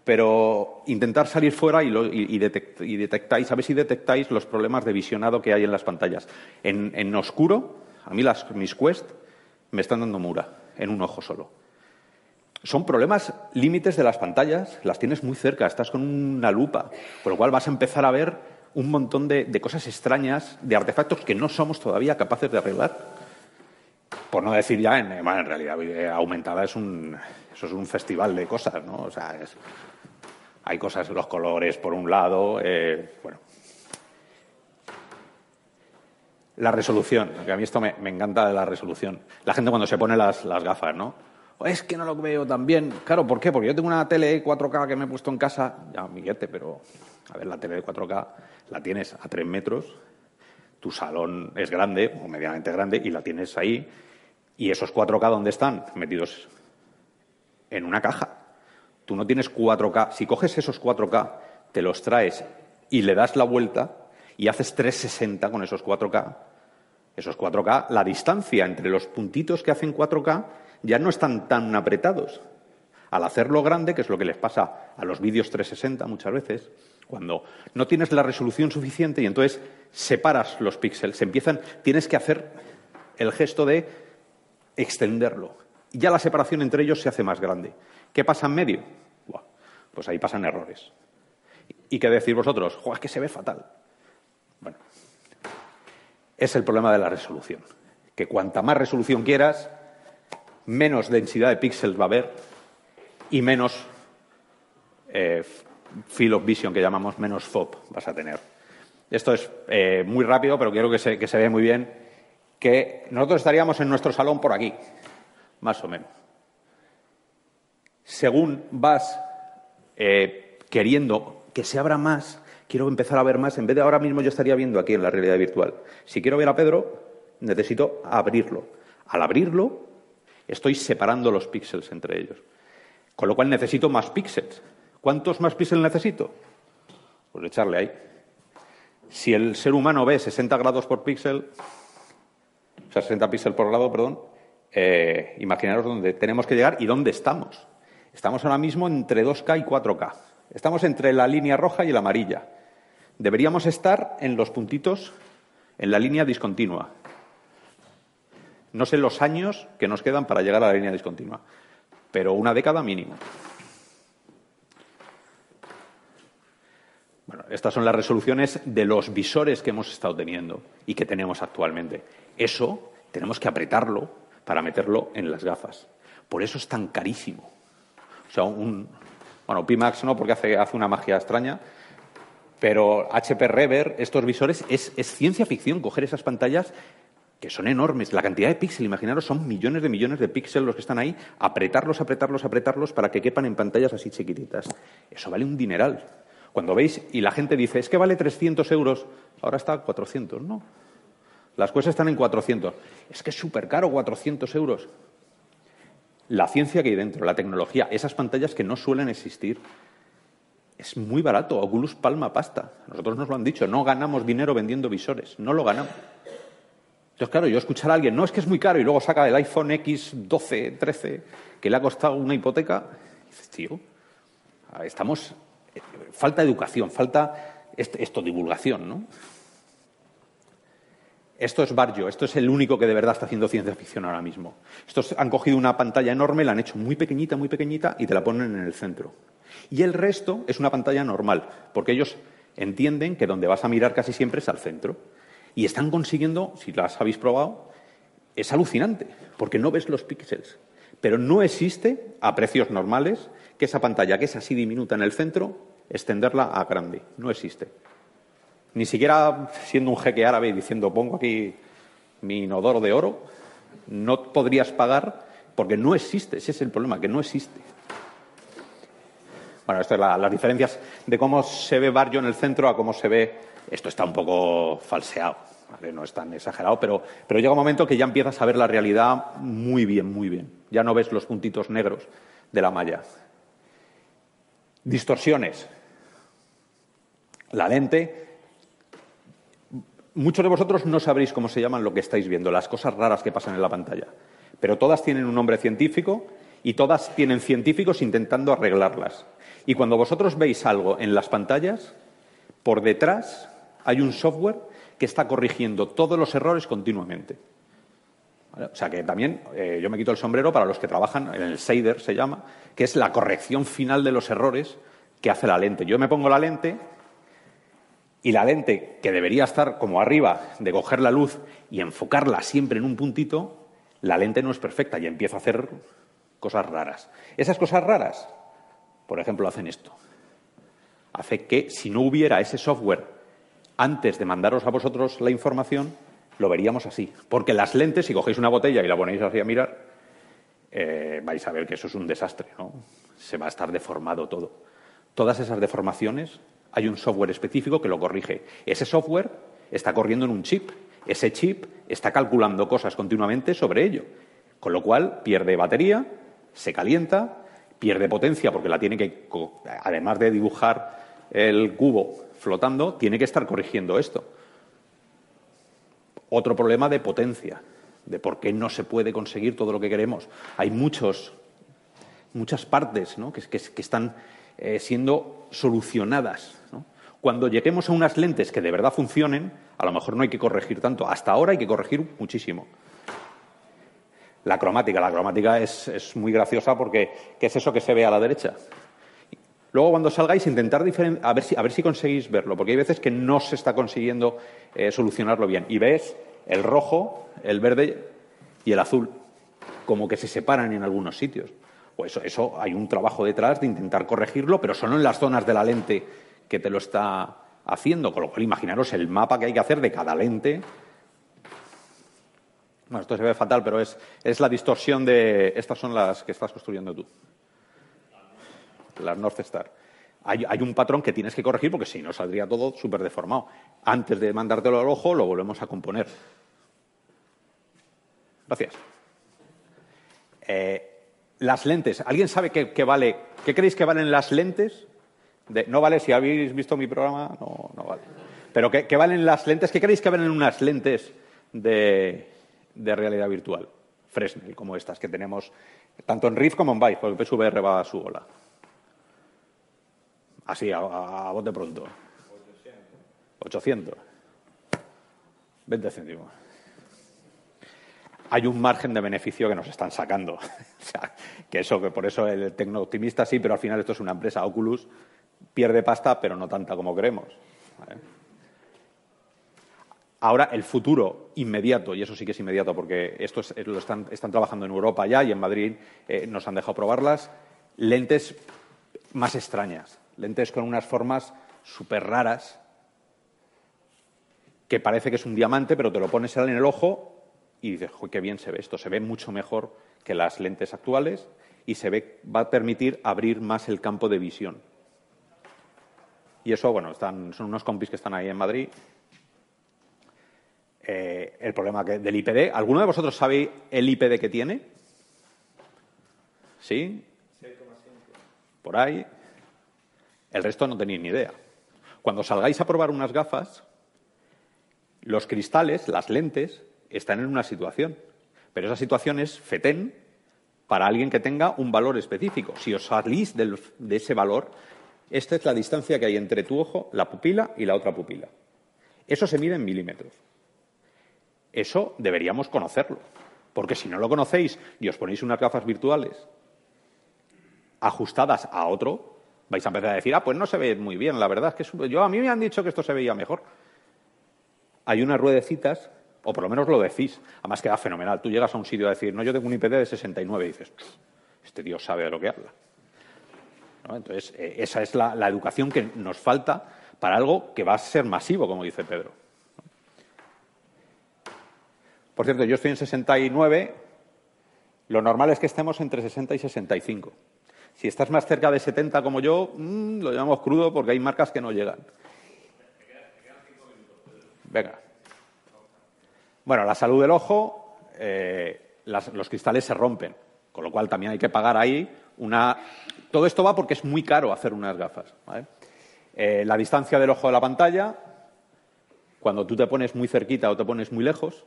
pero intentar salir fuera y, lo, y, y, detectáis, a ver si detectáis los problemas de visionado que hay en las pantallas. En, en oscuro, a mí las, mis Quest me están dando Mura, en un ojo solo. Son problemas límites de las pantallas, las tienes muy cerca, estás con una lupa, por lo cual vas a empezar a ver un montón de, de cosas extrañas, de artefactos que no somos todavía capaces de arreglar por no decir ya, en, bueno, en realidad eh, aumentada es un, eso es un festival de cosas, ¿no? O sea, es, hay cosas, los colores por un lado, eh, bueno. La resolución, que a mí esto me, me, encanta de la resolución. La gente cuando se pone las, las gafas, ¿no? Es que no lo veo tan bien. Claro, ¿por qué? Porque yo tengo una tele 4K que me he puesto en casa, ya amiguete, pero a ver, la tele de 4K la tienes a 3 metros, tu salón es grande, o medianamente grande, y la tienes ahí, ¿Y esos 4K dónde están? Metidos en una caja. Tú no tienes 4K. Si coges esos 4K, te los traes y le das la vuelta y haces 360 con esos 4K, esos 4K, la distancia entre los puntitos que hacen 4K ya no están tan apretados. Al hacerlo grande, que es lo que les pasa a los vídeos 360 muchas veces, Cuando no tienes la resolución suficiente y entonces separas los píxeles, empiezan, tienes que hacer el gesto de extenderlo. Y ya la separación entre ellos se hace más grande. ¿Qué pasa en medio? Pues ahí pasan errores. ¿Y qué decir vosotros? ¡Joder, que se ve fatal! Bueno, es el problema de la resolución. Que cuanta más resolución quieras, menos densidad de píxeles va a haber y menos eh, field of vision, que llamamos menos FOB, vas a tener. Esto es eh, muy rápido, pero quiero que se, vea muy bien que nosotros estaríamos en nuestro salón por aquí, más o menos. Según vas eh, queriendo que se abra más, quiero empezar a ver más, en vez de ahora mismo yo estaría viendo aquí en la realidad virtual. Si quiero ver a Pedro, necesito abrirlo. Al abrirlo, estoy separando los píxeles entre ellos. Con lo cual necesito más píxeles. ¿Cuántos más píxeles necesito? Pues echarle ahí. Si el ser humano ve 60 grados por píxel, o sea, 60 píxeles por grado, perdón, eh, imaginaros dónde tenemos que llegar y dónde estamos. Estamos ahora mismo entre 2K y 4K. Estamos entre la línea roja y la amarilla. Deberíamos estar en los puntitos, en la línea discontinua. No sé los años que nos quedan para llegar a la línea discontinua, pero una década mínima. Bueno, estas son las resoluciones de los visores que hemos estado teniendo y que tenemos actualmente. Eso tenemos que apretarlo para meterlo en las gafas. Por eso es tan carísimo. O sea, un. Bueno, Pimax no, porque hace, hace una magia extraña. Pero HP Rever, estos visores, es, es ciencia ficción coger esas pantallas que son enormes. La cantidad de píxeles, imaginaros, son millones de millones de píxeles los que están ahí, apretarlos, apretarlos, apretarlos para que quepan en pantallas así chiquititas. Eso vale un dineral. Cuando veis y la gente dice, es que vale 300 euros, ahora está a 400, no. Las cosas están en 400. Es que es súper caro, 400 euros. La ciencia que hay dentro, la tecnología, esas pantallas que no suelen existir, es muy barato. Oculus palma pasta. Nosotros nos lo han dicho, no ganamos dinero vendiendo visores, no lo ganamos. Entonces, claro, yo escuchar a alguien, no, es que es muy caro, y luego saca el iPhone X12, 13, que le ha costado una hipoteca, dices, tío, estamos falta educación, falta esto, divulgación, ¿no? Esto es Barrio, esto es el único que de verdad está haciendo ciencia ficción ahora mismo. Estos han cogido una pantalla enorme, la han hecho muy pequeñita, muy pequeñita y te la ponen en el centro. Y el resto es una pantalla normal, porque ellos entienden que donde vas a mirar casi siempre es al centro. Y están consiguiendo, si las habéis probado, es alucinante, porque no ves los píxeles. Pero no existe, a precios normales, que esa pantalla, que es así diminuta en el centro, extenderla a grande. No existe. Ni siquiera siendo un jeque árabe y diciendo pongo aquí mi inodoro de oro, no podrías pagar porque no existe. Ese es el problema, que no existe. Bueno, estas son las diferencias de cómo se ve Barrio en el centro a cómo se ve. Esto está un poco falseado, no es tan exagerado, pero, llega un momento que ya empiezas a ver la realidad muy bien, muy bien. Ya no ves los puntitos negros de la malla. Distorsiones. La lente. Muchos de vosotros no sabréis cómo se llaman lo que estáis viendo, las cosas raras que pasan en la pantalla. Pero todas tienen un nombre científico y todas tienen científicos intentando arreglarlas. Y cuando vosotros veis algo en las pantallas, por detrás hay un software que está corrigiendo todos los errores continuamente. O sea que también eh, yo me quito el sombrero para los que trabajan en el shader, se llama, que es la corrección final de los errores que hace la lente. Yo me pongo la lente y la lente, que debería estar como arriba, de coger la luz y enfocarla siempre en un puntito, la lente no es perfecta y empieza a hacer cosas raras. Esas cosas raras, por ejemplo, hacen esto. Hace que si no hubiera ese software antes de mandaros a vosotros la información, lo veríamos así. Porque las lentes, si cogéis una botella y la ponéis así a mirar, eh, vais a ver que eso es un desastre, ¿no? Se va a estar deformado todo. Todas esas deformaciones, hay un software específico que lo corrige. Ese software está corriendo en un chip. Ese chip está calculando cosas continuamente sobre ello. Con lo cual pierde batería, se calienta, pierde potencia porque la tiene que, además de dibujar el cubo flotando, tiene que estar corrigiendo esto. Otro problema de potencia, de por qué no se puede conseguir todo lo que queremos. Hay muchos, muchas partes que, están eh, siendo solucionadas. Cuando lleguemos a unas lentes que de verdad funcionen, a lo mejor no hay que corregir tanto. Hasta ahora hay que corregir muchísimo. La cromática. La cromática es, es muy graciosa porque ¿qué es eso que se ve a la derecha? Luego, cuando salgáis, intentar a ver, si, a ver si conseguís verlo, porque hay veces que no se está consiguiendo eh, solucionarlo bien. Y ves el rojo, el verde y el azul, como que se separan en algunos sitios. Pues eso, eso hay un trabajo detrás de intentar corregirlo, pero solo en las zonas de la lente que te lo está haciendo. Con lo cual, imaginaros el mapa que hay que hacer de cada lente. Bueno, esto se ve fatal, pero es, es la distorsión de. Estas son las que estás construyendo tú. Las North Star. Hay, un patrón que tienes que corregir porque si no saldría todo súper deformado. Antes de mandártelo al ojo, lo volvemos a componer. Gracias. Eh, las lentes. ¿Alguien sabe qué, vale? ¿Qué creéis que valen las lentes? no vale, si habéis visto mi programa, no, no vale. Pero ¿qué, valen las lentes? ¿Qué creéis que valen unas lentes de, realidad virtual? Fresnel, como estas que tenemos tanto en Rift como en Vive, porque PSVR va a su ola. Así, a, a, bote pronto. 800. 20 céntimos. Hay un margen de beneficio que nos están sacando. o sea, que eso, que por eso el tecno optimista sí, pero al final esto es una empresa. Oculus pierde pasta, pero no tanta como creemos. Ahora, el futuro inmediato, y eso sí que es inmediato, porque esto lo están, trabajando en Europa ya y en Madrid eh, nos han dejado probarlas, lentes más extrañas lentes con unas formas súper raras, que parece que es un diamante, pero te lo pones en el ojo y dices, qué bien se ve esto, se ve mucho mejor que las lentes actuales y se ve, va a permitir abrir más el campo de visión. Y eso, bueno, están, son unos compis que están ahí en Madrid. Eh, el problema del IPD. ¿Alguno de vosotros sabe el IPD que tiene? ¿Sí? Por ahí. El resto no tenéis ni idea. Cuando salgáis a probar unas gafas, los cristales, las lentes, están en una situación. Pero esa situación es FETEN para alguien que tenga un valor específico. Si os salís de ese valor, esta es la distancia que hay entre tu ojo, la pupila y la otra pupila. Eso se mide en milímetros. Eso deberíamos conocerlo. Porque si no lo conocéis y os ponéis unas gafas virtuales ajustadas a otro, vais a empezar a decir, ah, pues no se ve muy bien, la verdad es que yo a mí me han dicho que esto se veía mejor. Hay unas ruedecitas, o por lo menos lo decís, además queda fenomenal. Tú llegas a un sitio a decir, no, yo tengo un IPD de 69 y dices, este tío sabe de lo que habla. Entonces, eh, esa es la, la educación que nos falta para algo que va a ser masivo, como dice Pedro. Por cierto, yo estoy en 69, lo normal es que estemos entre 60 y 65. Si estás más cerca de 70 como yo, mm, lo llamamos crudo porque hay marcas que no llegan. Venga. Bueno, la salud del ojo, eh, los cristales se rompen, con lo cual también hay que pagar ahí una. Todo esto va porque es muy caro hacer unas gafas. Eh, la distancia del ojo de la pantalla, cuando tú te pones muy cerquita o te pones muy lejos,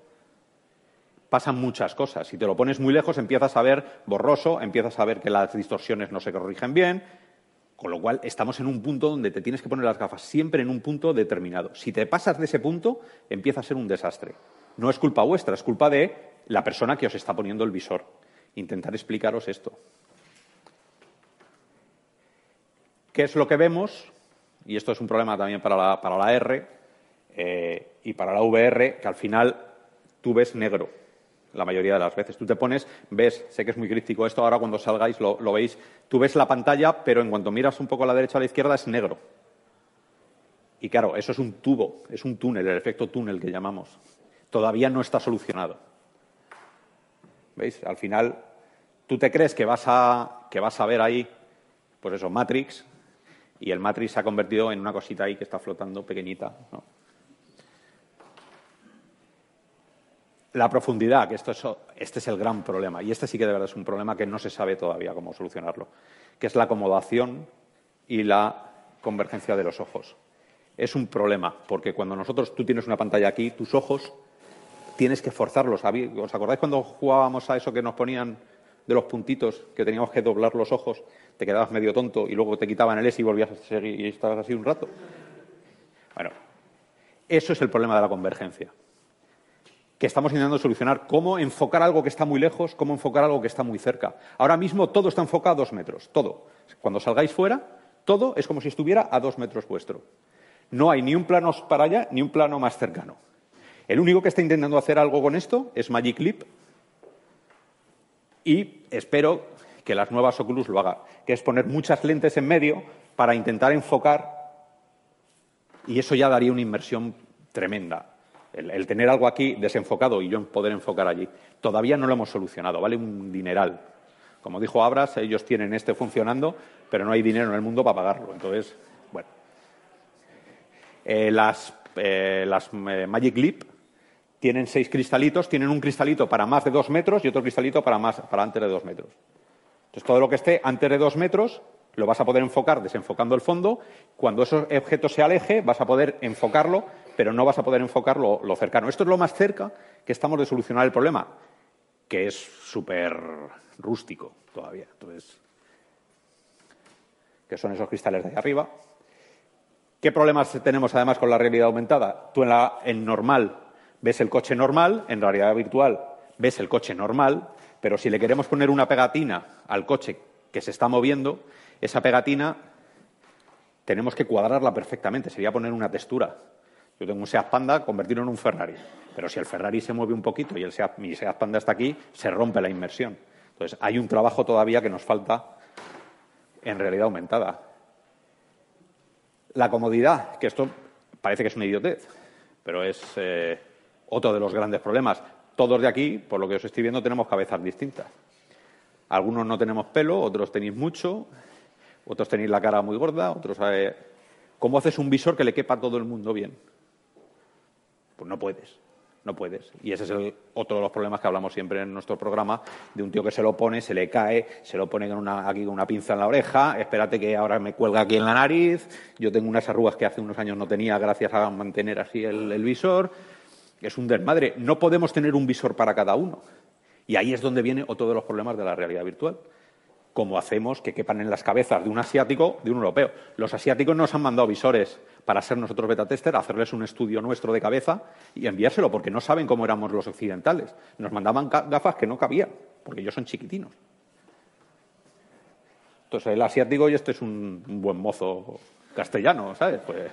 pasan muchas cosas. Si te lo pones muy lejos, empiezas a ver borroso, empiezas a ver que las distorsiones no se corrigen bien, con lo cual estamos en un punto donde te tienes que poner las gafas siempre en un punto determinado. Si te pasas de ese punto, empieza a ser un desastre. No es culpa vuestra, es culpa de la persona que os está poniendo el visor. Intentar explicaros esto. ¿Qué es lo que vemos? Y esto es un problema también para la, para la R eh, y para la VR, que al final tú ves negro la mayoría de las veces. Tú te pones, ves, sé que es muy crítico esto, ahora cuando salgáis lo, veis, tú ves la pantalla, pero en cuanto miras un poco a la derecha o a la izquierda es negro. Y claro, eso es un tubo, es un túnel, el efecto túnel que llamamos. Todavía no está solucionado. ¿Veis? Al final, tú te crees que vas a, que vas a ver ahí, pues eso, Matrix, y el Matrix se ha convertido en una cosita ahí que está flotando pequeñita. ¿no? La profundidad, que esto es, este es el gran problema, y este sí que de verdad es un problema que no se sabe todavía cómo solucionarlo, que es la acomodación y la convergencia de los ojos. Es un problema, porque cuando nosotros, tú tienes una pantalla aquí, tus ojos tienes que forzarlos. ¿Os acordáis cuando jugábamos a eso que nos ponían de los puntitos, que teníamos que doblar los ojos, te quedabas medio tonto y luego te quitaban el S y volvías a seguir y estabas así un rato? Bueno, eso es el problema de la convergencia. Que estamos intentando solucionar cómo enfocar algo que está muy lejos, cómo enfocar algo que está muy cerca. Ahora mismo todo está enfocado a dos metros, todo. Cuando salgáis fuera, todo es como si estuviera a dos metros vuestro. No hay ni un plano para allá ni un plano más cercano. El único que está intentando hacer algo con esto es Magic Leap y espero que las nuevas Oculus lo hagan, que es poner muchas lentes en medio para intentar enfocar y eso ya daría una inversión tremenda. El, el, tener algo aquí desenfocado y yo poder enfocar allí. Todavía no lo hemos solucionado, vale un dineral. Como dijo Abras, ellos tienen este funcionando, pero no hay dinero en el mundo para pagarlo. Entonces, bueno. Eh, las, eh, las eh, Magic Leap tienen seis cristalitos, tienen un cristalito para más de dos metros y otro cristalito para, más, para antes de dos metros. Entonces, todo lo que esté antes de dos metros lo vas a poder enfocar desenfocando el fondo. Cuando ese objeto se aleje, vas a poder enfocarlo, pero no vas a poder enfocarlo lo cercano. Esto es lo más cerca que estamos de solucionar el problema, que es súper rústico todavía. Entonces, que son esos cristales de ahí arriba. ¿Qué problemas tenemos además con la realidad aumentada? Tú en, la, en normal ves el coche normal, en realidad virtual ves el coche normal, pero si le queremos poner una pegatina al coche que se está moviendo, esa pegatina tenemos que cuadrarla perfectamente, sería poner una textura. Yo tengo un Seat Panda, convertirlo en un Ferrari. Pero si el Ferrari se mueve un poquito y el Seat, mi Seat Panda está aquí, se rompe la inmersión. Entonces, hay un trabajo todavía que nos falta en realidad aumentada. La comodidad, que esto parece que es una idiotez, pero es eh, otro de los grandes problemas. Todos de aquí, por lo que os estoy viendo, tenemos cabezas distintas. Algunos no tenemos pelo, otros tenéis mucho, otros tenéis la cara muy gorda, otros... Eh, ¿Cómo haces un visor que le quepa a todo el mundo bien? Pues no puedes, no puedes. Y ese es el, otro de los problemas que hablamos siempre en nuestro programa, de un tío que se lo pone, se le cae, se lo pone una, aquí con una pinza en la oreja, espérate que ahora me cuelga aquí en la nariz, yo tengo unas arrugas que hace unos años no tenía gracias a mantener así el, el visor. Es un desmadre. No podemos tener un visor para cada uno. Y ahí es donde viene otro de los problemas de la realidad virtual. Cómo hacemos que quepan en las cabezas de un asiático, de un europeo. Los asiáticos nos han mandado visores para ser nosotros beta tester, hacerles un estudio nuestro de cabeza y enviárselo, porque no saben cómo éramos los occidentales. Nos mandaban gafas que no cabían, porque ellos son chiquitinos. Entonces, el asiático, y este es un, buen mozo castellano, ¿sabes? Pues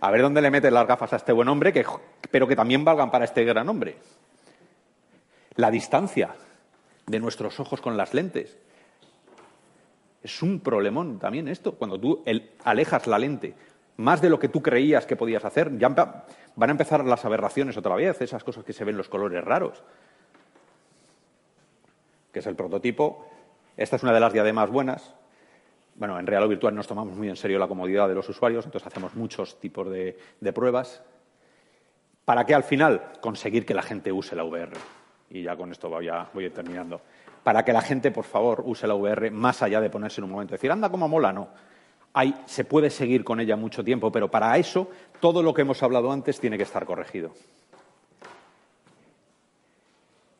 a ver dónde le meten las gafas a este buen hombre, que, pero que también valgan para este gran hombre. La distancia de nuestros ojos con las lentes. Es un problemón también esto. Cuando tú alejas la lente más de lo que tú creías que podías hacer, ya van a empezar las aberraciones otra vez, esas cosas que se ven los colores raros. Que es el prototipo. Esta es una de las diademas buenas. Bueno, en realidad virtual nos tomamos muy en serio la comodidad de los usuarios, entonces hacemos muchos tipos de, pruebas. ¿Para qué al final? Conseguir que la gente use la VR y ya con esto voy voy terminando, para que la gente, por favor, use la VR más allá de ponerse en un momento y decir, anda, como mola, no. Se puede seguir con ella mucho tiempo, pero para eso todo lo que hemos hablado antes tiene que estar corregido.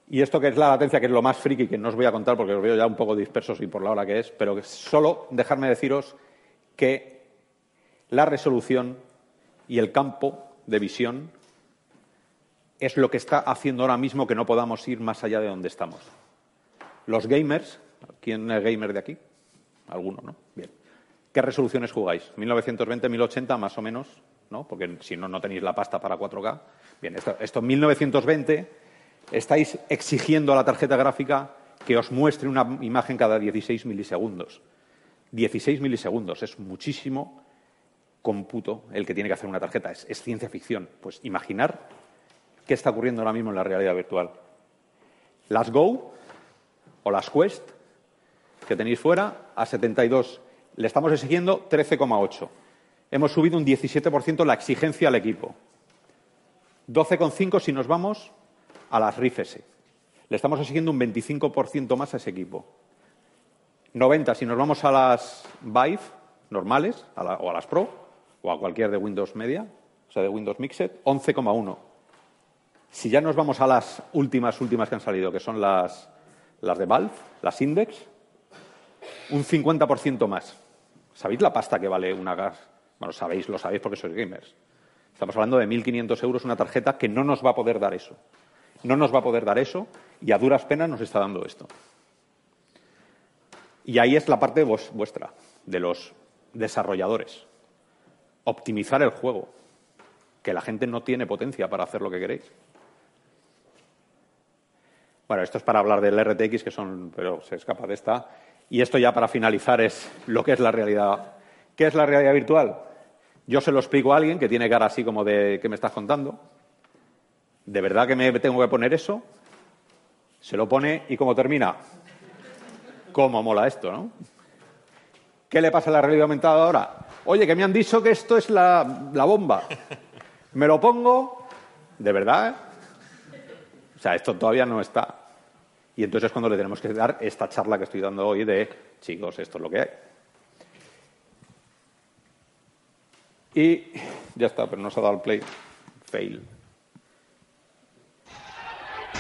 Y esto que es la latencia, que es lo más friki, que no os voy a contar porque os veo ya un poco dispersos y por la hora que es, pero solo dejarme deciros que la resolución y el campo de visión es lo que está haciendo ahora mismo que no podamos ir más allá de donde estamos. Los gamers, ¿quién es gamer de aquí? Alguno, ¿no? Bien. ¿Qué resoluciones jugáis? ¿1920, 1080 más o menos? ¿No? Porque si no, no tenéis la pasta para 4K. Bien, esto, esto 1920 estáis exigiendo a la tarjeta gráfica que os muestre una imagen cada 16 milisegundos. 16 milisegundos es muchísimo cómputo el que tiene que hacer una tarjeta. Es, es ciencia ficción. Pues imaginar qué está ocurriendo ahora mismo en la realidad virtual. Las Go o las Quest que tenéis fuera a 72. Le estamos exigiendo 13,8. Hemos subido un 17% la exigencia al equipo. 12,5 si nos vamos a las Rift S. Le estamos exigiendo un 25% más a ese equipo. 90 si nos vamos a las Vive normales o a las Pro o a cualquier de Windows Media, o sea, de Windows Mixed, 11,1. Si ya nos vamos a las últimas, últimas que han salido, que son las, las de Valve, las Index, un 50% más. ¿Sabéis la pasta que vale una gas? Bueno, sabéis, lo sabéis porque sois gamers. Estamos hablando de 1.500 euros una tarjeta que no nos va a poder dar eso. No nos va a poder dar eso y a duras penas nos está dando esto. Y ahí es la parte vuestra, de los desarrolladores. Optimizar el juego, que la gente no tiene potencia para hacer lo que queréis. Bueno, esto es para hablar del RTX, que son, pero se escapa de esta. Y esto ya para finalizar es lo que es la realidad. ¿Qué es la realidad virtual? Yo se lo explico a alguien que tiene cara así como de ¿qué me estás contando? ¿De verdad que me tengo que poner eso? Se lo pone y ¿cómo termina? ¿Cómo mola esto, no? ¿Qué le pasa a la realidad aumentada ahora? Oye, que me han dicho que esto es la, la bomba. Me lo pongo, ¿de verdad? O sea, esto todavía no está. Y entonces es cuando le tenemos que dar esta charla que estoy dando hoy de, chicos, esto es lo que hay. Y ya está, pero no se ha dado el play. Fail.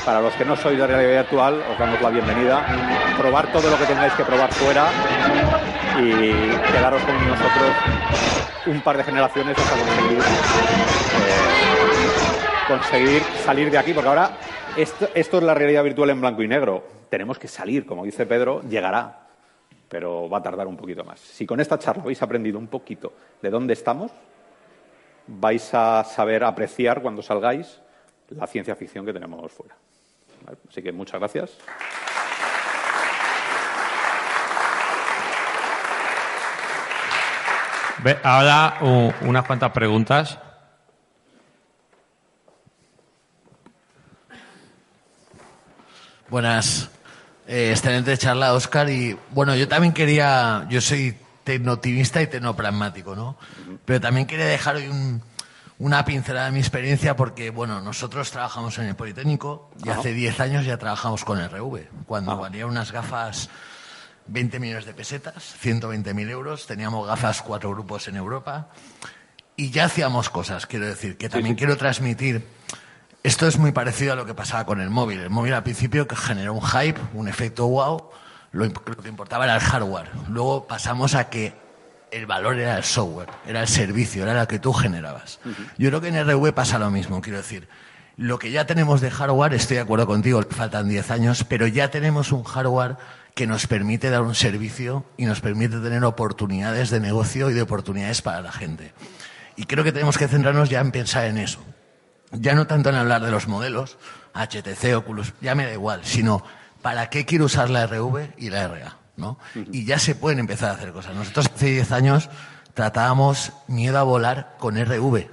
Para los que no sois de realidad virtual, os damos la bienvenida. Probar todo lo que tengáis que probar fuera y quedaros con nosotros un par de generaciones hasta conseguir, eh, conseguir salir de aquí, porque ahora esto, es la realidad virtual en blanco y negro. Tenemos que salir, como dice Pedro, llegará, pero va a tardar un poquito más. Si con esta charla habéis aprendido un poquito de dónde estamos, vais a saber apreciar cuando salgáis la ciencia ficción que tenemos fuera. Así que muchas gracias. Ahora unas cuantas preguntas. Buenas. Eh, excelente charla, Oscar. Y bueno, yo también quería, yo soy tecnooptimista y tecnopragmático, ¿no? Pero también quería dejar hoy un- una pincelada de mi experiencia porque, bueno, nosotros trabajamos en el Politécnico y Ajá. hace 10 años ya trabajamos con RV, cuando Ajá. valía unas gafas 20 millones de pesetas, 120.000 euros, teníamos gafas cuatro grupos en Europa y ya hacíamos cosas, quiero decir, que también sí. quiero transmitir. Esto es muy parecido a lo que pasaba con el móvil. El móvil al principio que generó un hype, un efecto wow, lo que importaba era el hardware. Luego pasamos a que el valor era el software, era el servicio, era lo que tú generabas. Yo creo que en RV pasa lo mismo, quiero decir. Lo que ya tenemos de hardware, estoy de acuerdo contigo, faltan 10 años, pero ya tenemos un hardware que nos permite dar un servicio y nos permite tener oportunidades de negocio y de oportunidades para la gente. Y creo que tenemos que centrarnos ya en pensar en eso. Ya no tanto en hablar de los modelos, HTC, Oculus, ya me da igual, sino para qué quiero usar la RV y la RA, ¿no? Y ya se pueden empezar a hacer cosas. Nosotros hace 10 años tratábamos miedo a volar con RV,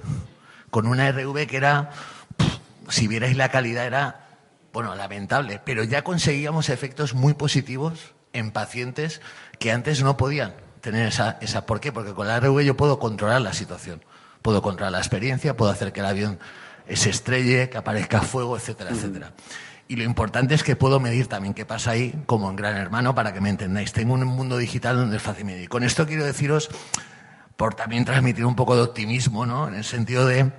con una RV que era, pff, si vierais la calidad, era, bueno, lamentable, pero ya conseguíamos efectos muy positivos en pacientes que antes no podían tener esa, esa. ¿Por qué? Porque con la RV yo puedo controlar la situación, puedo controlar la experiencia, puedo hacer que el avión se estrelle, que aparezca fuego, etcétera, etcétera. Y lo importante es que puedo medir también qué pasa ahí, como en Gran Hermano, para que me entendáis. Tengo un mundo digital donde es fácil medir. Con esto quiero deciros, por también transmitir un poco de optimismo, ¿no? En el sentido de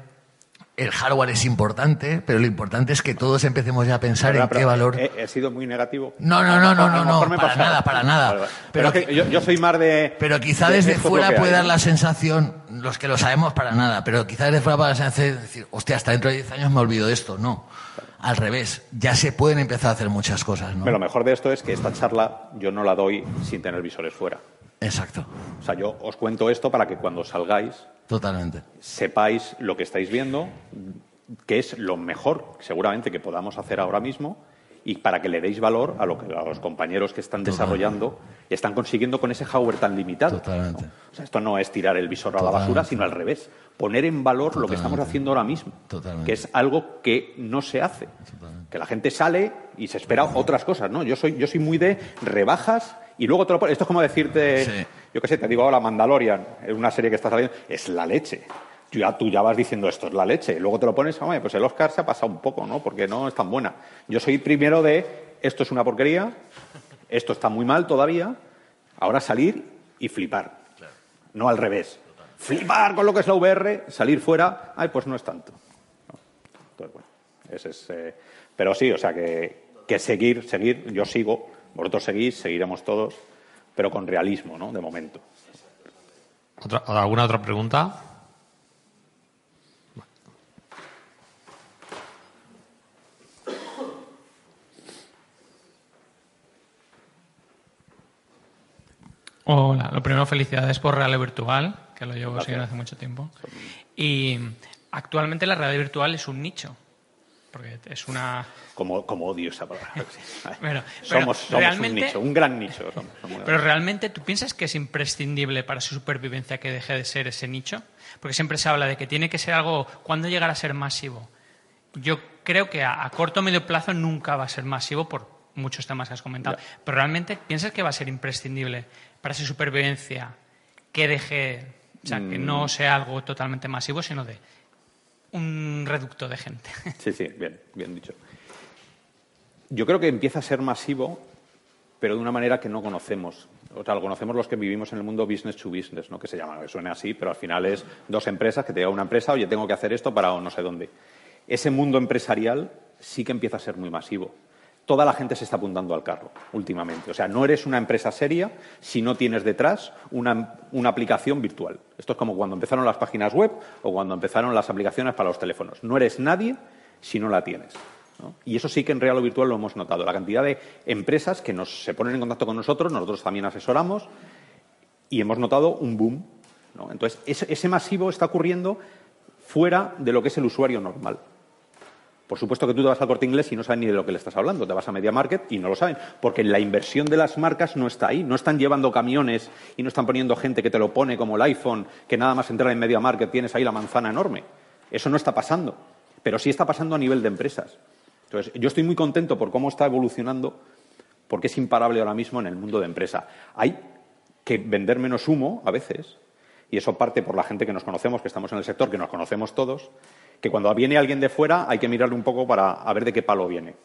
el hardware es importante, pero lo importante es que todos empecemos ya a pensar en qué valor. He, he sido muy negativo. No, no, no, no, no, no, para nada, para nada. Pero yo, soy más de. Pero quizá de desde fuera puede dar la sensación, los que lo sabemos para nada, pero quizá desde fuera puede dar la sensación de decir, hostia, hasta dentro de 10 años me olvido de esto. No. Al revés, ya se pueden empezar a hacer muchas cosas, ¿no? Pero lo mejor de esto es que esta charla yo no la doy sin tener visores fuera. Exacto, O sea, yo os cuento esto para que cuando salgáis totalmente. sepáis lo que estáis viendo, que es lo mejor seguramente que podamos hacer ahora mismo y para que le deis valor a lo que a los compañeros que están Total. desarrollando están consiguiendo con ese hardware tan limitado. Totalmente. ¿no? O sea, esto no es tirar el visor a la Totalmente. basura, sino al revés, poner en valor lo que estamos Totalmente. haciendo ahora mismo, Totalmente. que es algo que no se hace. Que la gente sale y se espera otras cosas, ¿no? Yo soy yo soy muy de rebajas y luego te lo pones. Esto es como decirte, Sí. yo qué sé, te digo ahora Mandalorian, es una serie que está saliendo, es la leche. Tú ya, tú ya vas diciendo esto es la leche. Luego te lo pones, hombre, pues el Oscar se ha pasado un poco, ¿no? Porque no es tan buena. Yo soy primero de esto es una porquería, esto está muy mal todavía, ahora salir y flipar. No al revés. Flipar con lo que es la VR, salir fuera, ay, pues no es tanto. No. Entonces, bueno, ese es. eh, pero sí, o sea que, que seguir, seguir, yo sigo, vosotros seguís, seguiremos todos, pero con realismo, ¿no? De momento. ¿Alguna otra pregunta? Hola, lo primero, felicidades por Real Virtual, que lo llevo siguiendo hace mucho tiempo. Y actualmente la realidad virtual es un nicho porque es una... Como, como odio esa palabra. Bueno, somos somos realmente- un nicho, un gran nicho. somos, somos Pero realmente, ¿tú piensas que es imprescindible para su supervivencia que deje de ser ese nicho? Porque siempre se habla de que tiene que ser algo, ¿cuándo llegará a ser masivo? Yo creo que a, a corto o medio plazo nunca va a ser masivo por muchos temas que has comentado. Ya. Pero realmente, ¿piensas que va a ser imprescindible para su supervivencia que deje, o sea, que Mm. no sea algo totalmente masivo, sino de un reducto de gente? Sí, sí, bien, bien dicho. Yo creo que empieza a ser masivo, pero de una manera que no conocemos. O sea, lo conocemos los que vivimos en el mundo business to business, ¿no? que se llama, que suena así, pero al final es dos empresas que te una empresa, oye, tengo que hacer esto para no sé dónde. Ese mundo empresarial sí que empieza a ser muy masivo. Toda la gente se está apuntando al carro últimamente. O sea, no eres una empresa seria si no tienes detrás una, una aplicación virtual. Esto es como cuando empezaron las páginas web o cuando empezaron las aplicaciones para los teléfonos. No eres nadie si no la tienes. Y eso sí que en real o virtual lo hemos notado. La cantidad de empresas que nos, se ponen en contacto con nosotros, nosotros también asesoramos y hemos notado un boom. Entonces, ese masivo está ocurriendo fuera de lo que es el usuario normal. Por supuesto que tú te vas al corte inglés y no sabes ni de lo que le estás hablando. Te vas a Media Market y no lo saben. Porque la inversión de las marcas no está ahí. No están llevando camiones y no están poniendo gente que te lo pone como el iPhone, que nada más entrar en Media Market tienes ahí la manzana enorme. Eso no está pasando. Pero sí está pasando a nivel de empresas. Entonces, yo estoy muy contento por cómo está evolucionando, porque es imparable ahora mismo en el mundo de empresa. Hay que vender menos humo a veces, y eso parte por la gente que nos conocemos, que estamos en el sector, que nos conocemos todos, que cuando viene alguien de fuera hay que mirarle un poco para a ver de qué palo viene.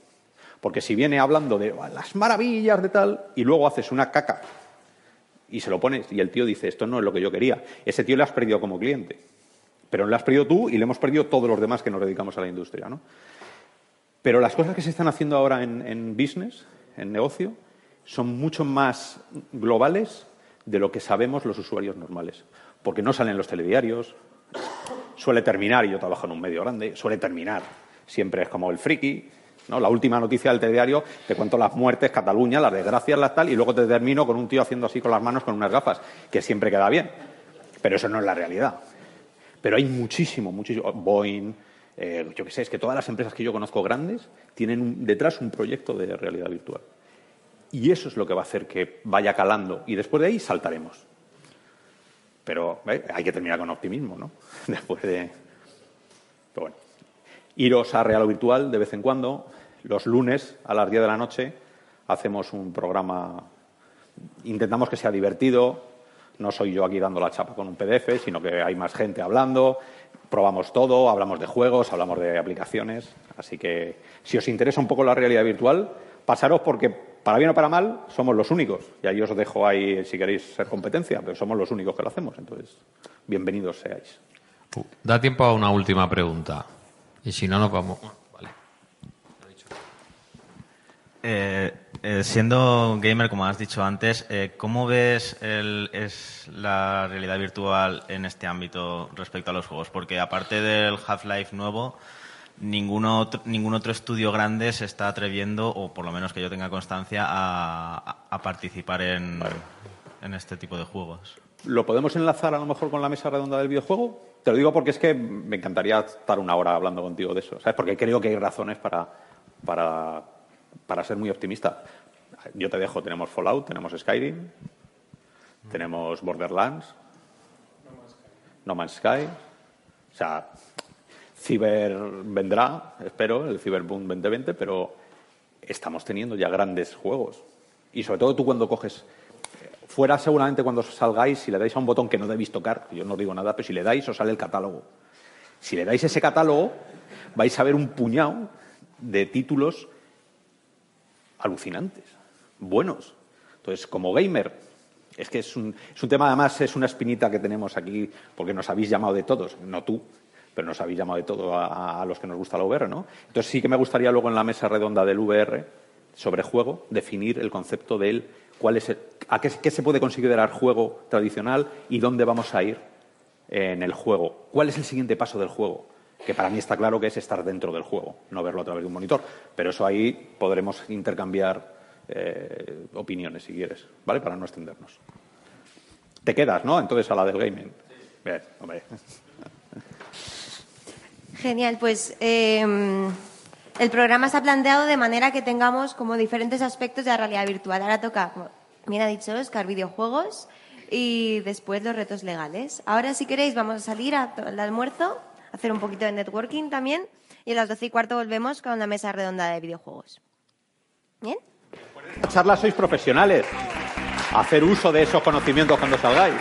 Porque si viene hablando de "Ah, las maravillas de tal y luego haces una caca y se lo pones y el tío dice esto no es lo que yo quería, ese tío le has perdido como cliente. Pero le has perdido tú y le hemos perdido todos los demás que nos dedicamos a la industria. ¿no? Pero las cosas que se están haciendo ahora en business, en negocio, son mucho más globales de lo que sabemos los usuarios normales. Porque no salen los telediarios, suele terminar, y yo trabajo en un medio grande, suele terminar. Siempre es como el friki, ¿no? La última noticia del telediario, te cuento las muertes, Cataluña, las desgracias, las tal, y luego te termino con un tío haciendo así con las manos con unas gafas, que siempre queda bien. Pero eso no es la realidad. Pero hay muchísimo, muchísimo. Boeing, eh, yo qué sé, es que todas las empresas que yo conozco grandes tienen detrás un proyecto de realidad virtual. Y eso es lo que va a hacer que vaya calando. Y después de ahí saltaremos. Pero ¿eh? hay que terminar con optimismo, ¿no? Después de. Pero bueno. Iros a Real o Virtual de vez en cuando. Los lunes a las 10 de la noche hacemos un programa. Intentamos que sea divertido. No soy yo aquí dando la chapa con un PDF, sino que hay más gente hablando. Probamos todo, hablamos de juegos, hablamos de aplicaciones. Así que si os interesa un poco la realidad virtual, pasaros porque, para bien o para mal, somos los únicos. Y ahí os dejo ahí si queréis ser competencia, pero somos los únicos que lo hacemos. Entonces, bienvenidos seáis. Uh, Da tiempo a una última pregunta. Y si no, nos vamos. Vale. Eh, eh, siendo gamer, como has dicho antes, eh, ¿cómo ves el- es la realidad virtual en este ámbito respecto a los juegos? Porque aparte del Half-Life nuevo, ningún otro, ningún otro estudio grande se está atreviendo, o por lo menos que yo tenga constancia, a, participar en, en este tipo de juegos. ¿Lo podemos enlazar a lo mejor con la mesa redonda del videojuego? Te lo digo porque es que me encantaría estar una hora hablando contigo de eso, ¿sabes? Porque creo que hay razones para, para, para ser muy optimista. Yo te dejo, tenemos Fallout, tenemos Skyrim, tenemos Borderlands, No Man's Sky. O sea, Ciber vendrá, espero, el Cyberboom 2020, pero estamos teniendo ya grandes juegos. Y sobre todo tú cuando coges Fuera seguramente cuando salgáis, si le dais a un botón que no debéis tocar, yo no digo nada, pero si le dais os sale el catálogo. Si le dais ese catálogo, vais a ver un puñado de títulos alucinantes, buenos. Entonces, como gamer, es que es un, es un tema, además, es una espinita que tenemos aquí, porque nos habéis llamado de todos, no tú, pero nos habéis llamado de todo a, a los que nos gusta la VR, ¿no? Entonces sí que me gustaría luego en la mesa redonda del VR sobre juego definir el concepto de él, cuál es el- a qué, qué se puede considerar juego tradicional y dónde vamos a ir en el juego. ¿Cuál es el siguiente paso del juego? Que para mí está claro que es estar dentro del juego, no verlo a través de un monitor. Pero eso ahí podremos intercambiar eh, opiniones, si quieres, ¿vale? Para no extendernos. te quedas, ¿no? Entonces a la del gaming. Bien, hombre. Genial, pues eh, el programa está planteado de manera que tengamos como diferentes aspectos de la realidad virtual. Ahora toca, como bien ha dicho Oscar, videojuegos y después los retos legales. Ahora, si queréis, vamos a salir al almuerzo, hacer un poquito de networking también y a las doce y cuarto volvemos con la mesa redonda de videojuegos. ¿Bien? charlas sois profesionales. Hacer uso de esos conocimientos cuando salgáis.